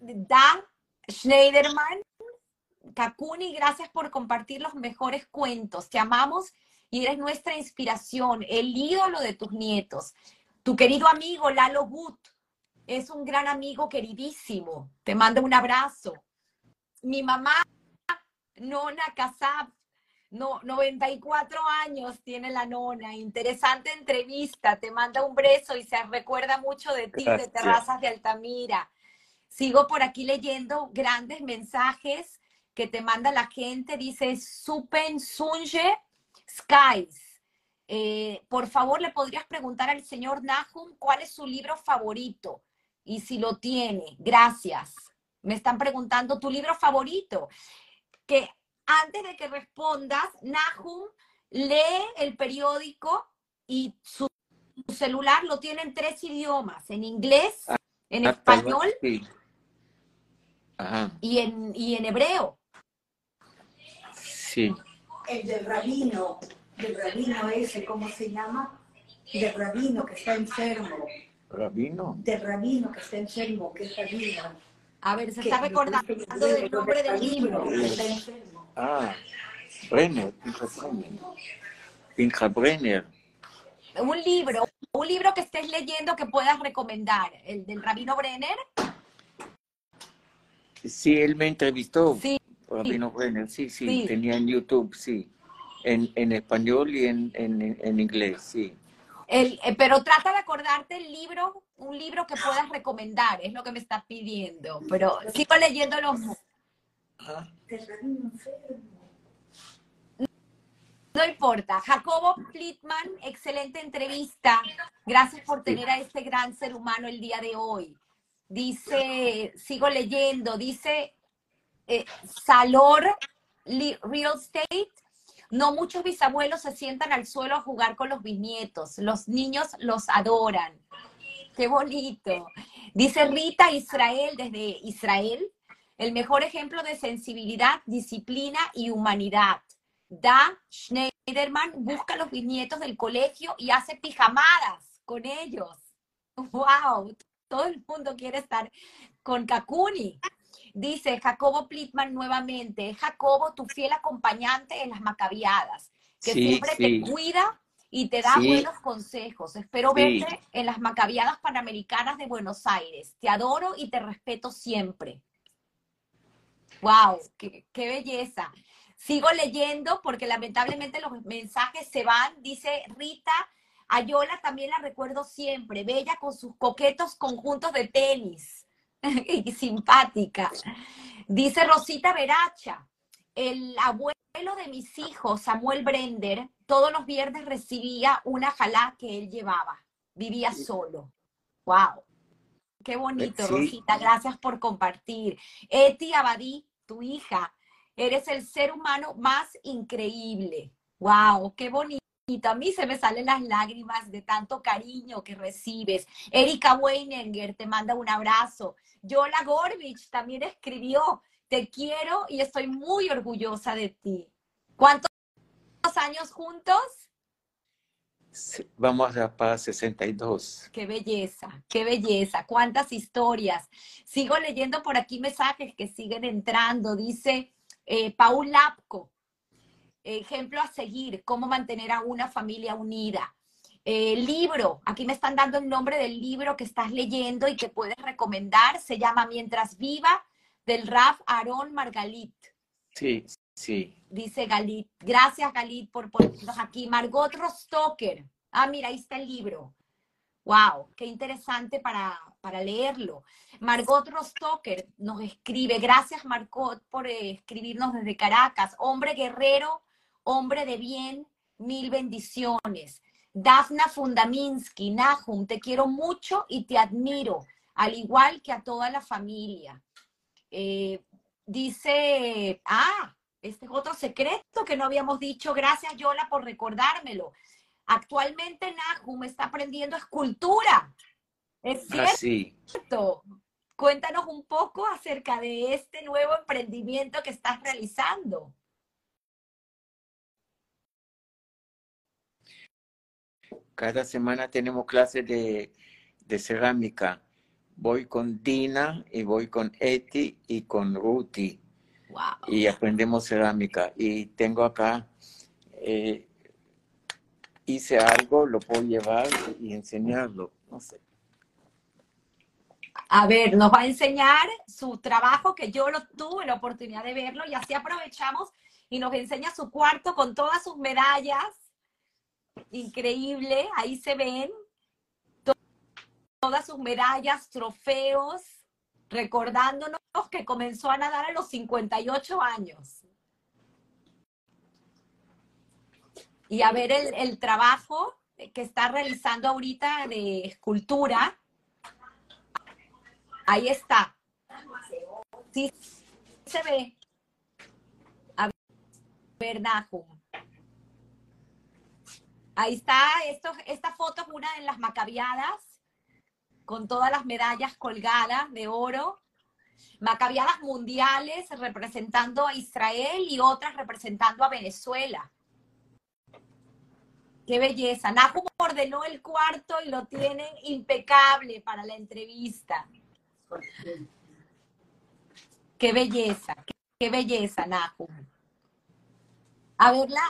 Dan Schneiderman Kakuni, gracias por compartir los mejores cuentos. Te amamos y eres nuestra inspiración, el ídolo de tus nietos. Tu querido amigo Lalo Gut es un gran amigo queridísimo. Te mando un abrazo. Mi mamá, Nona Casab, no, 94 años tiene la nona. Interesante entrevista. Te manda un beso y se recuerda mucho de ti, de. Terrazas de Altamira. Sigo por aquí leyendo grandes mensajes que te manda la gente. Dice Supen Sunje Skies. Eh, por favor, le podrías preguntar al señor Nahum cuál es su libro favorito y si lo tiene. Gracias. Me están preguntando tu libro favorito. Que antes de que respondas, Nahum lee el periódico y su su celular lo tiene en tres idiomas, en inglés, en Ah, español Sí. Ajá, y en, y en hebreo. sí. El del rabino, del rabino ese, ¿cómo se llama? Del rabino que está enfermo, Rabino. del rabino que está enfermo, que es rabino. A ver, se está recordando del nombre del libro. Ah, Brenner, Pinja Brenner. Pinja Brenner. Un libro, un libro que estés leyendo que puedas recomendar. El del Rabino Brenner. Sí, él me entrevistó. Sí. Rabino Brenner, sí, sí, Sí. tenía en YouTube, sí. En, en español y en, en, en inglés, sí. El, eh, pero trata de acordarte el libro, un libro que puedas recomendar, es lo que me estás pidiendo. Pero sigo leyendo los. No importa. Jacobo Plitman, excelente entrevista. Gracias por tener a este gran ser humano el día de hoy. Dice, sigo leyendo, dice eh, Salor Real Estate. No muchos bisabuelos se sientan al suelo a jugar con los bisnietos. Los niños los adoran. Qué bonito. Dice Rita Israel desde Israel. El mejor ejemplo de sensibilidad, disciplina y humanidad. Da Schneiderman busca a los bisnietos del colegio y hace pijamadas con ellos. ¡Wow! Todo el mundo quiere estar con Kakuni. Dice Jacobo Plitman nuevamente, Jacobo, tu fiel acompañante en las macabiadas, que Sí, siempre sí. te cuida y te da Sí. buenos consejos. Espero verte en las macabiadas panamericanas de Buenos Aires. Te adoro y te respeto siempre. ¡Wow! ¡Qué, qué belleza! Sigo leyendo porque lamentablemente los mensajes se van. Dice Rita, Ayola también la recuerdo siempre, bella con sus coquetos conjuntos de tenis. y simpática. Dice Rosita Veracha, el abuelo de mis hijos, Samuel Brender, todos los viernes recibía una jalá que él llevaba. Vivía solo. ¡Wow! Qué bonito, Sí. Rosita. Gracias por compartir. Eti Abadí, tu hija, eres el ser humano más increíble. ¡Wow! ¡Qué bonito! A mí se me salen las lágrimas de tanto cariño que recibes. Erika Weininger te manda un abrazo. Yola Gorbich también escribió, te quiero y estoy muy orgullosa de ti. ¿Cuántos años juntos? Vamos a para 62. Qué belleza, qué belleza, cuántas historias. Sigo leyendo por aquí mensajes que siguen entrando. Dice eh, Paul Lapco, ejemplo a seguir, cómo mantener a una familia unida. Eh, libro, aquí me están dando el nombre del libro que estás leyendo y que puedes recomendar. Se llama Mientras viva, del Raf Aaron Margalit. Sí, sí. Dice Galit. Gracias, Galit, por ponernos aquí. Margot Rostocker. Ah, mira, ahí está el libro. Wow, qué interesante para, para leerlo. Margot Rostocker nos escribe. Gracias, Margot, por eh, escribirnos desde Caracas. Hombre guerrero, hombre de bien, mil bendiciones. Dafna Fundaminsky, Nahum, te quiero mucho y te admiro, al igual que a toda la familia. Eh, dice, ah, este es otro secreto que no habíamos dicho. Gracias, Yola, por recordármelo. Actualmente Nahum está aprendiendo escultura. ¿Es Así. cierto? Cuéntanos un poco acerca de este nuevo emprendimiento que estás realizando. Cada semana tenemos clases de, de cerámica. Voy con Dina y voy con Eti y con Ruti Wow. y aprendemos cerámica. Y tengo acá, eh, hice algo, lo puedo llevar y enseñarlo. No sé. A ver, nos va a enseñar su trabajo, que yo lo tuve la oportunidad de verlo, y así aprovechamos y nos enseña su cuarto con todas sus medallas. Increíble, ahí se ven to- todas sus medallas, trofeos, recordándonos que comenzó a nadar a los 58 años. Y a ver el, el trabajo que está realizando ahorita de escultura. Ahí está. Sí, se ve. A ver, Nahum. Ahí está, esto, esta foto es una de las macabiadas, con todas las medallas colgadas de oro. Macabiadas mundiales representando a Israel y otras representando a Venezuela. Qué belleza. Nahum ordenó el cuarto y lo tienen impecable para la entrevista. Qué belleza, qué, belleza, Nahum. A ver, la,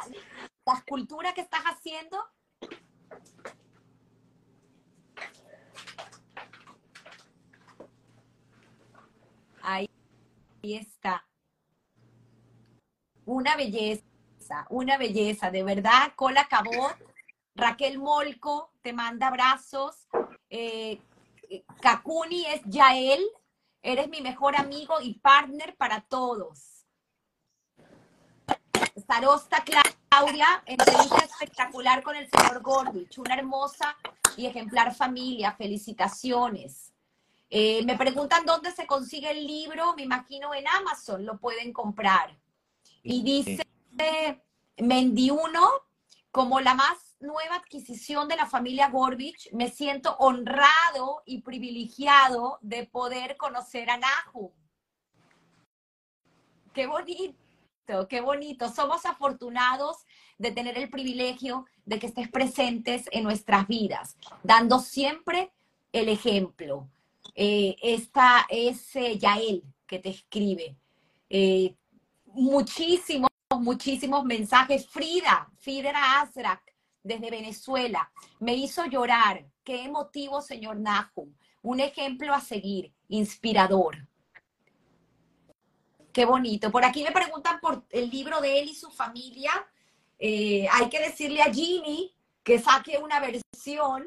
la escultura que estás haciendo. Ahí, ahí está. Una belleza, una belleza, de verdad. Cola Cabot, Raquel Molco te manda abrazos. Eh, Kakuni es Yael, eres mi mejor amigo y partner para todos. Starosta Claudia, entrevista espectacular con el señor Gordich, una hermosa y ejemplar familia, felicitaciones. Eh, me preguntan dónde se consigue el libro, me imagino en Amazon lo pueden comprar. Y dice Mendiuno, como la más nueva adquisición de la familia Gorbich, me siento honrado y privilegiado de poder conocer a Nahum. Qué bonito. qué bonito. Somos afortunados de tener el privilegio de que estés presentes en nuestras vidas, dando siempre el ejemplo. Eh, esta es eh, Yael que te escribe. Eh, muchísimos, muchísimos mensajes. Frida, Frida Azrak, desde Venezuela, me hizo llorar. Qué emotivo, señor Nahum. Un ejemplo a seguir, inspirador. Qué bonito. Por aquí me preguntan por el libro de él y su familia. Eh, hay que decirle a Ginny que saque una versión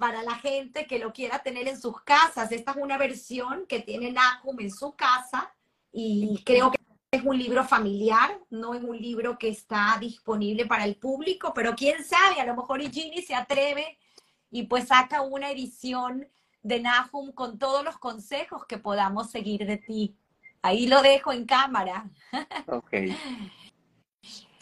para la gente que lo quiera tener en sus casas. Esta es una versión que tiene Nahum en su casa y creo que es un libro familiar, no es un libro que está disponible para el público, pero quién sabe, a lo mejor Ginny se atreve y pues saca una edición de Nahum con todos los consejos que podamos seguir de ti. Ahí lo dejo en cámara. Ok.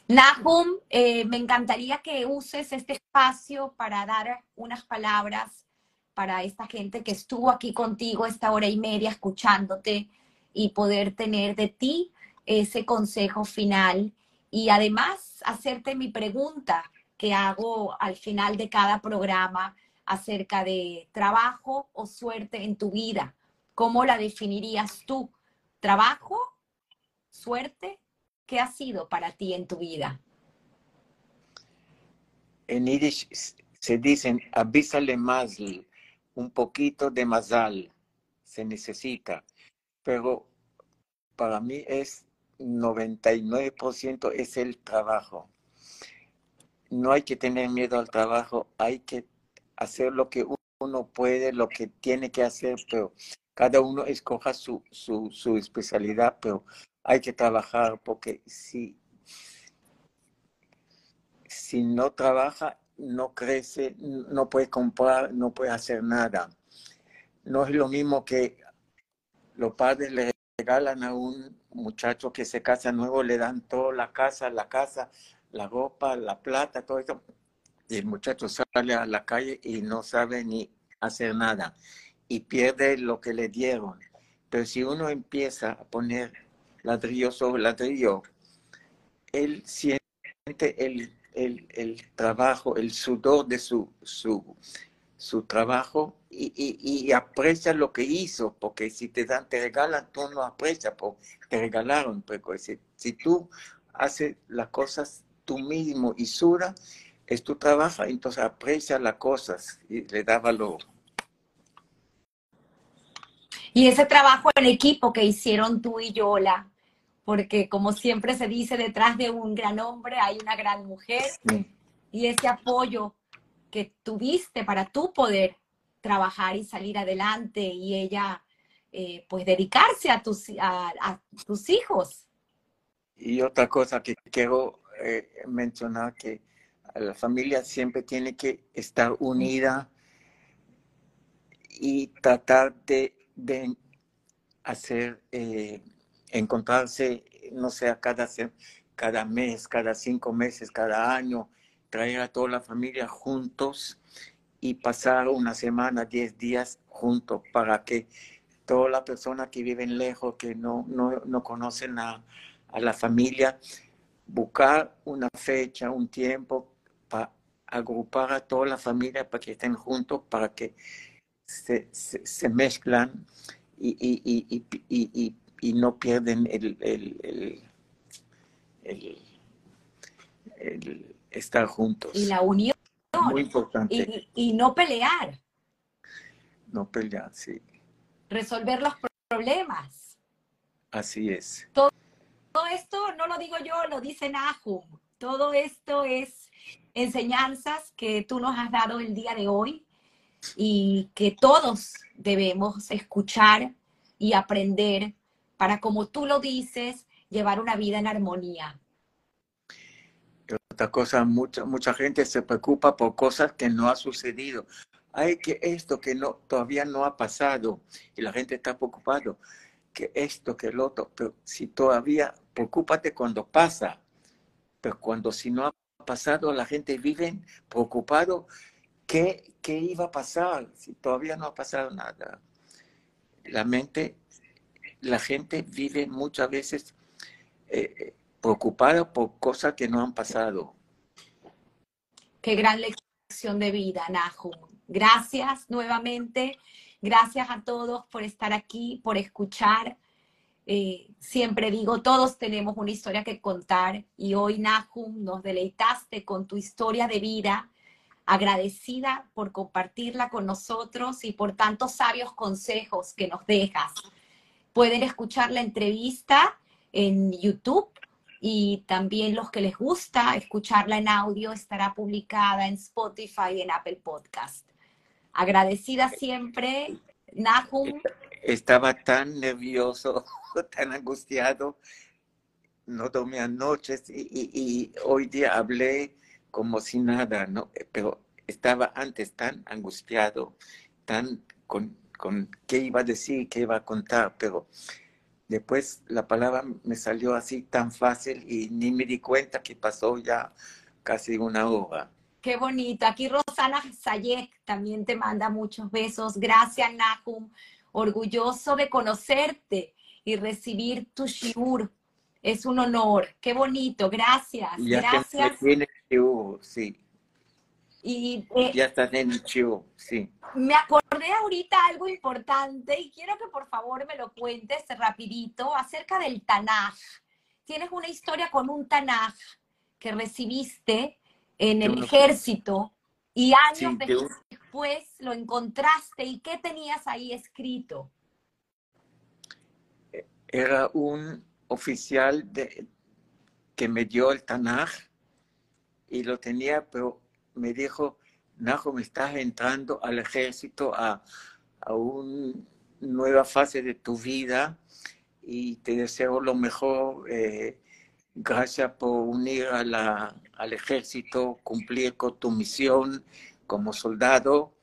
Nahum, eh, me encantaría que uses este espacio para dar unas palabras para esta gente que estuvo aquí contigo esta hora y media escuchándote y poder tener de ti ese consejo final y además hacerte mi pregunta que hago al final de cada programa acerca de trabajo o suerte en tu vida. ¿Cómo la definirías tú? ¿Trabajo? ¿Suerte? ¿Qué ha sido para ti en tu vida? En Yiddish se dicen avísale más, un poquito de mazal se necesita, pero para mí es 99% es el trabajo. No hay que tener miedo al trabajo, hay que hacer lo que uno puede, lo que tiene que hacer, pero cada uno escoja su, su, especialidad, pero hay que trabajar porque si, si no trabaja, no crece, no puede comprar, no puede hacer nada. No es lo mismo que los padres le regalan a un muchacho que se casa nuevo, le dan toda la casa, la casa, la ropa, la plata, todo eso. Y el muchacho sale a la calle y no sabe ni hacer nada y pierde lo que le dieron. Pero si uno empieza a poner ladrillo sobre ladrillo, él siente el, trabajo, el sudor de su, su, su trabajo y, aprecia lo que hizo, porque si te dan, te regalan, tú no aprecias, porque te regalaron. Pero si, si tú haces las cosas tú mismo y sura, es tu trabajo, entonces aprecia las cosas y le da valor. Y ese trabajo en equipo que hicieron tú y Yola, porque como siempre se dice, detrás de un gran hombre hay una gran mujer, y ese apoyo que tuviste para tú poder trabajar y salir adelante y ella eh, pues dedicarse a tus, a, tus hijos. Y otra cosa que quiero eh, mencionar, que la familia siempre tiene que estar unida y tratar de de hacer, eh, encontrarse, no sé, cada, cada mes, cada cinco meses, cada año, traer a toda la familia juntos y pasar una semana, diez días juntos para que todas las personas que viven lejos, que no, no, conocen a, a, la familia, buscar una fecha, un tiempo para agrupar a toda la familia para que estén juntos, para que se, se, mezclan y, y, y, y, no pierden el, el, el, el, estar juntos. Y la unión. Muy importante. Y, no pelear. No pelear, sí. Resolver los problemas. Así es. Todo, todo esto no lo digo yo, lo dice Nahum. Todo esto es enseñanzas que tú nos has dado el día de hoy y que todos debemos escuchar y aprender para, como tú lo dices, llevar una vida en armonía. Otra cosa, mucha, mucha gente se preocupa por cosas que no ha sucedido. Hay que esto que no, todavía no ha pasado y la gente está preocupado que esto, que el otro, pero si todavía, preocúpate cuando pasa, pero cuando si no ha pasado, la gente vive preocupado ¿Qué, ¿Qué iba a pasar si todavía no ha pasado nada? La mente, la gente vive muchas veces eh, preocupado por cosas que no han pasado. Qué gran lección de vida, Nahum. Gracias nuevamente. Gracias a todos por estar aquí, por escuchar. Eh, siempre digo, todos tenemos una historia que contar y hoy, Nahum, nos deleitaste con tu historia de vida, agradecida por compartirla con nosotros y por tantos sabios consejos que nos dejas. Pueden escuchar la entrevista en YouTube y también los que les gusta escucharla en audio estará publicada en Spotify y en Apple Podcast. Agradecida siempre, Nahum. Estaba tan nervioso, tan angustiado, no dormía noches y, y, hoy día hablé como si nada, ¿no? Pero estaba antes tan angustiado, tan con, con qué iba a decir, qué iba a contar, pero después la palabra me salió así tan fácil y ni me di cuenta que pasó ya casi una hora. Qué bonito. Aquí Rosana Sayek también te manda muchos besos. Gracias, Nahum. Orgulloso de conocerte y recibir tu shiur. Es un honor. Qué bonito. Gracias. Gracias. Sí. Y, eh, ya estás en el sí. Me acordé ahorita algo importante y quiero que por favor me lo cuentes rapidito acerca del Tanaj. Tienes una historia con un Tanaj que recibiste en el ejército y años después lo encontraste y qué tenías ahí escrito. Era un oficial de, que me dio el Tanaj y lo tenía, pero me dijo, me estás entrando al ejército a, a una nueva fase de tu vida y te deseo lo mejor. Eh, gracias por unir a la, al ejército, cumplir con tu misión como soldado.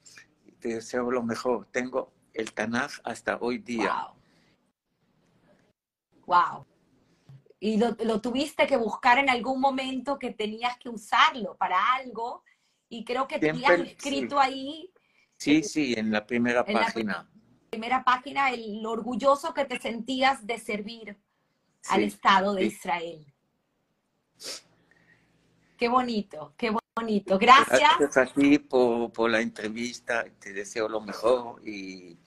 Te deseo lo mejor. Tengo el Tanaj hasta hoy día. Wow. Y lo, lo, tuviste que buscar en algún momento que tenías que usarlo para algo. Y creo que tenías escrito ahí. Sí, sí, en la primera página. La primera página, el, orgulloso que te sentías de servir al Estado de Israel. Qué bonito, qué bonito. Gracias. Gracias a ti por, la entrevista. Te deseo lo mejor y,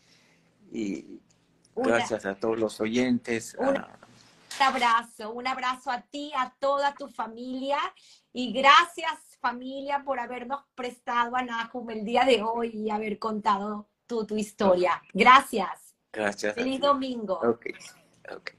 gracias a todos los oyentes. Un abrazo, un abrazo a ti, a toda tu familia y gracias familia por habernos prestado a Nahum el día de hoy y haber contado tu, tu historia. Gracias. Gracias. Feliz domingo. Okay. Okay.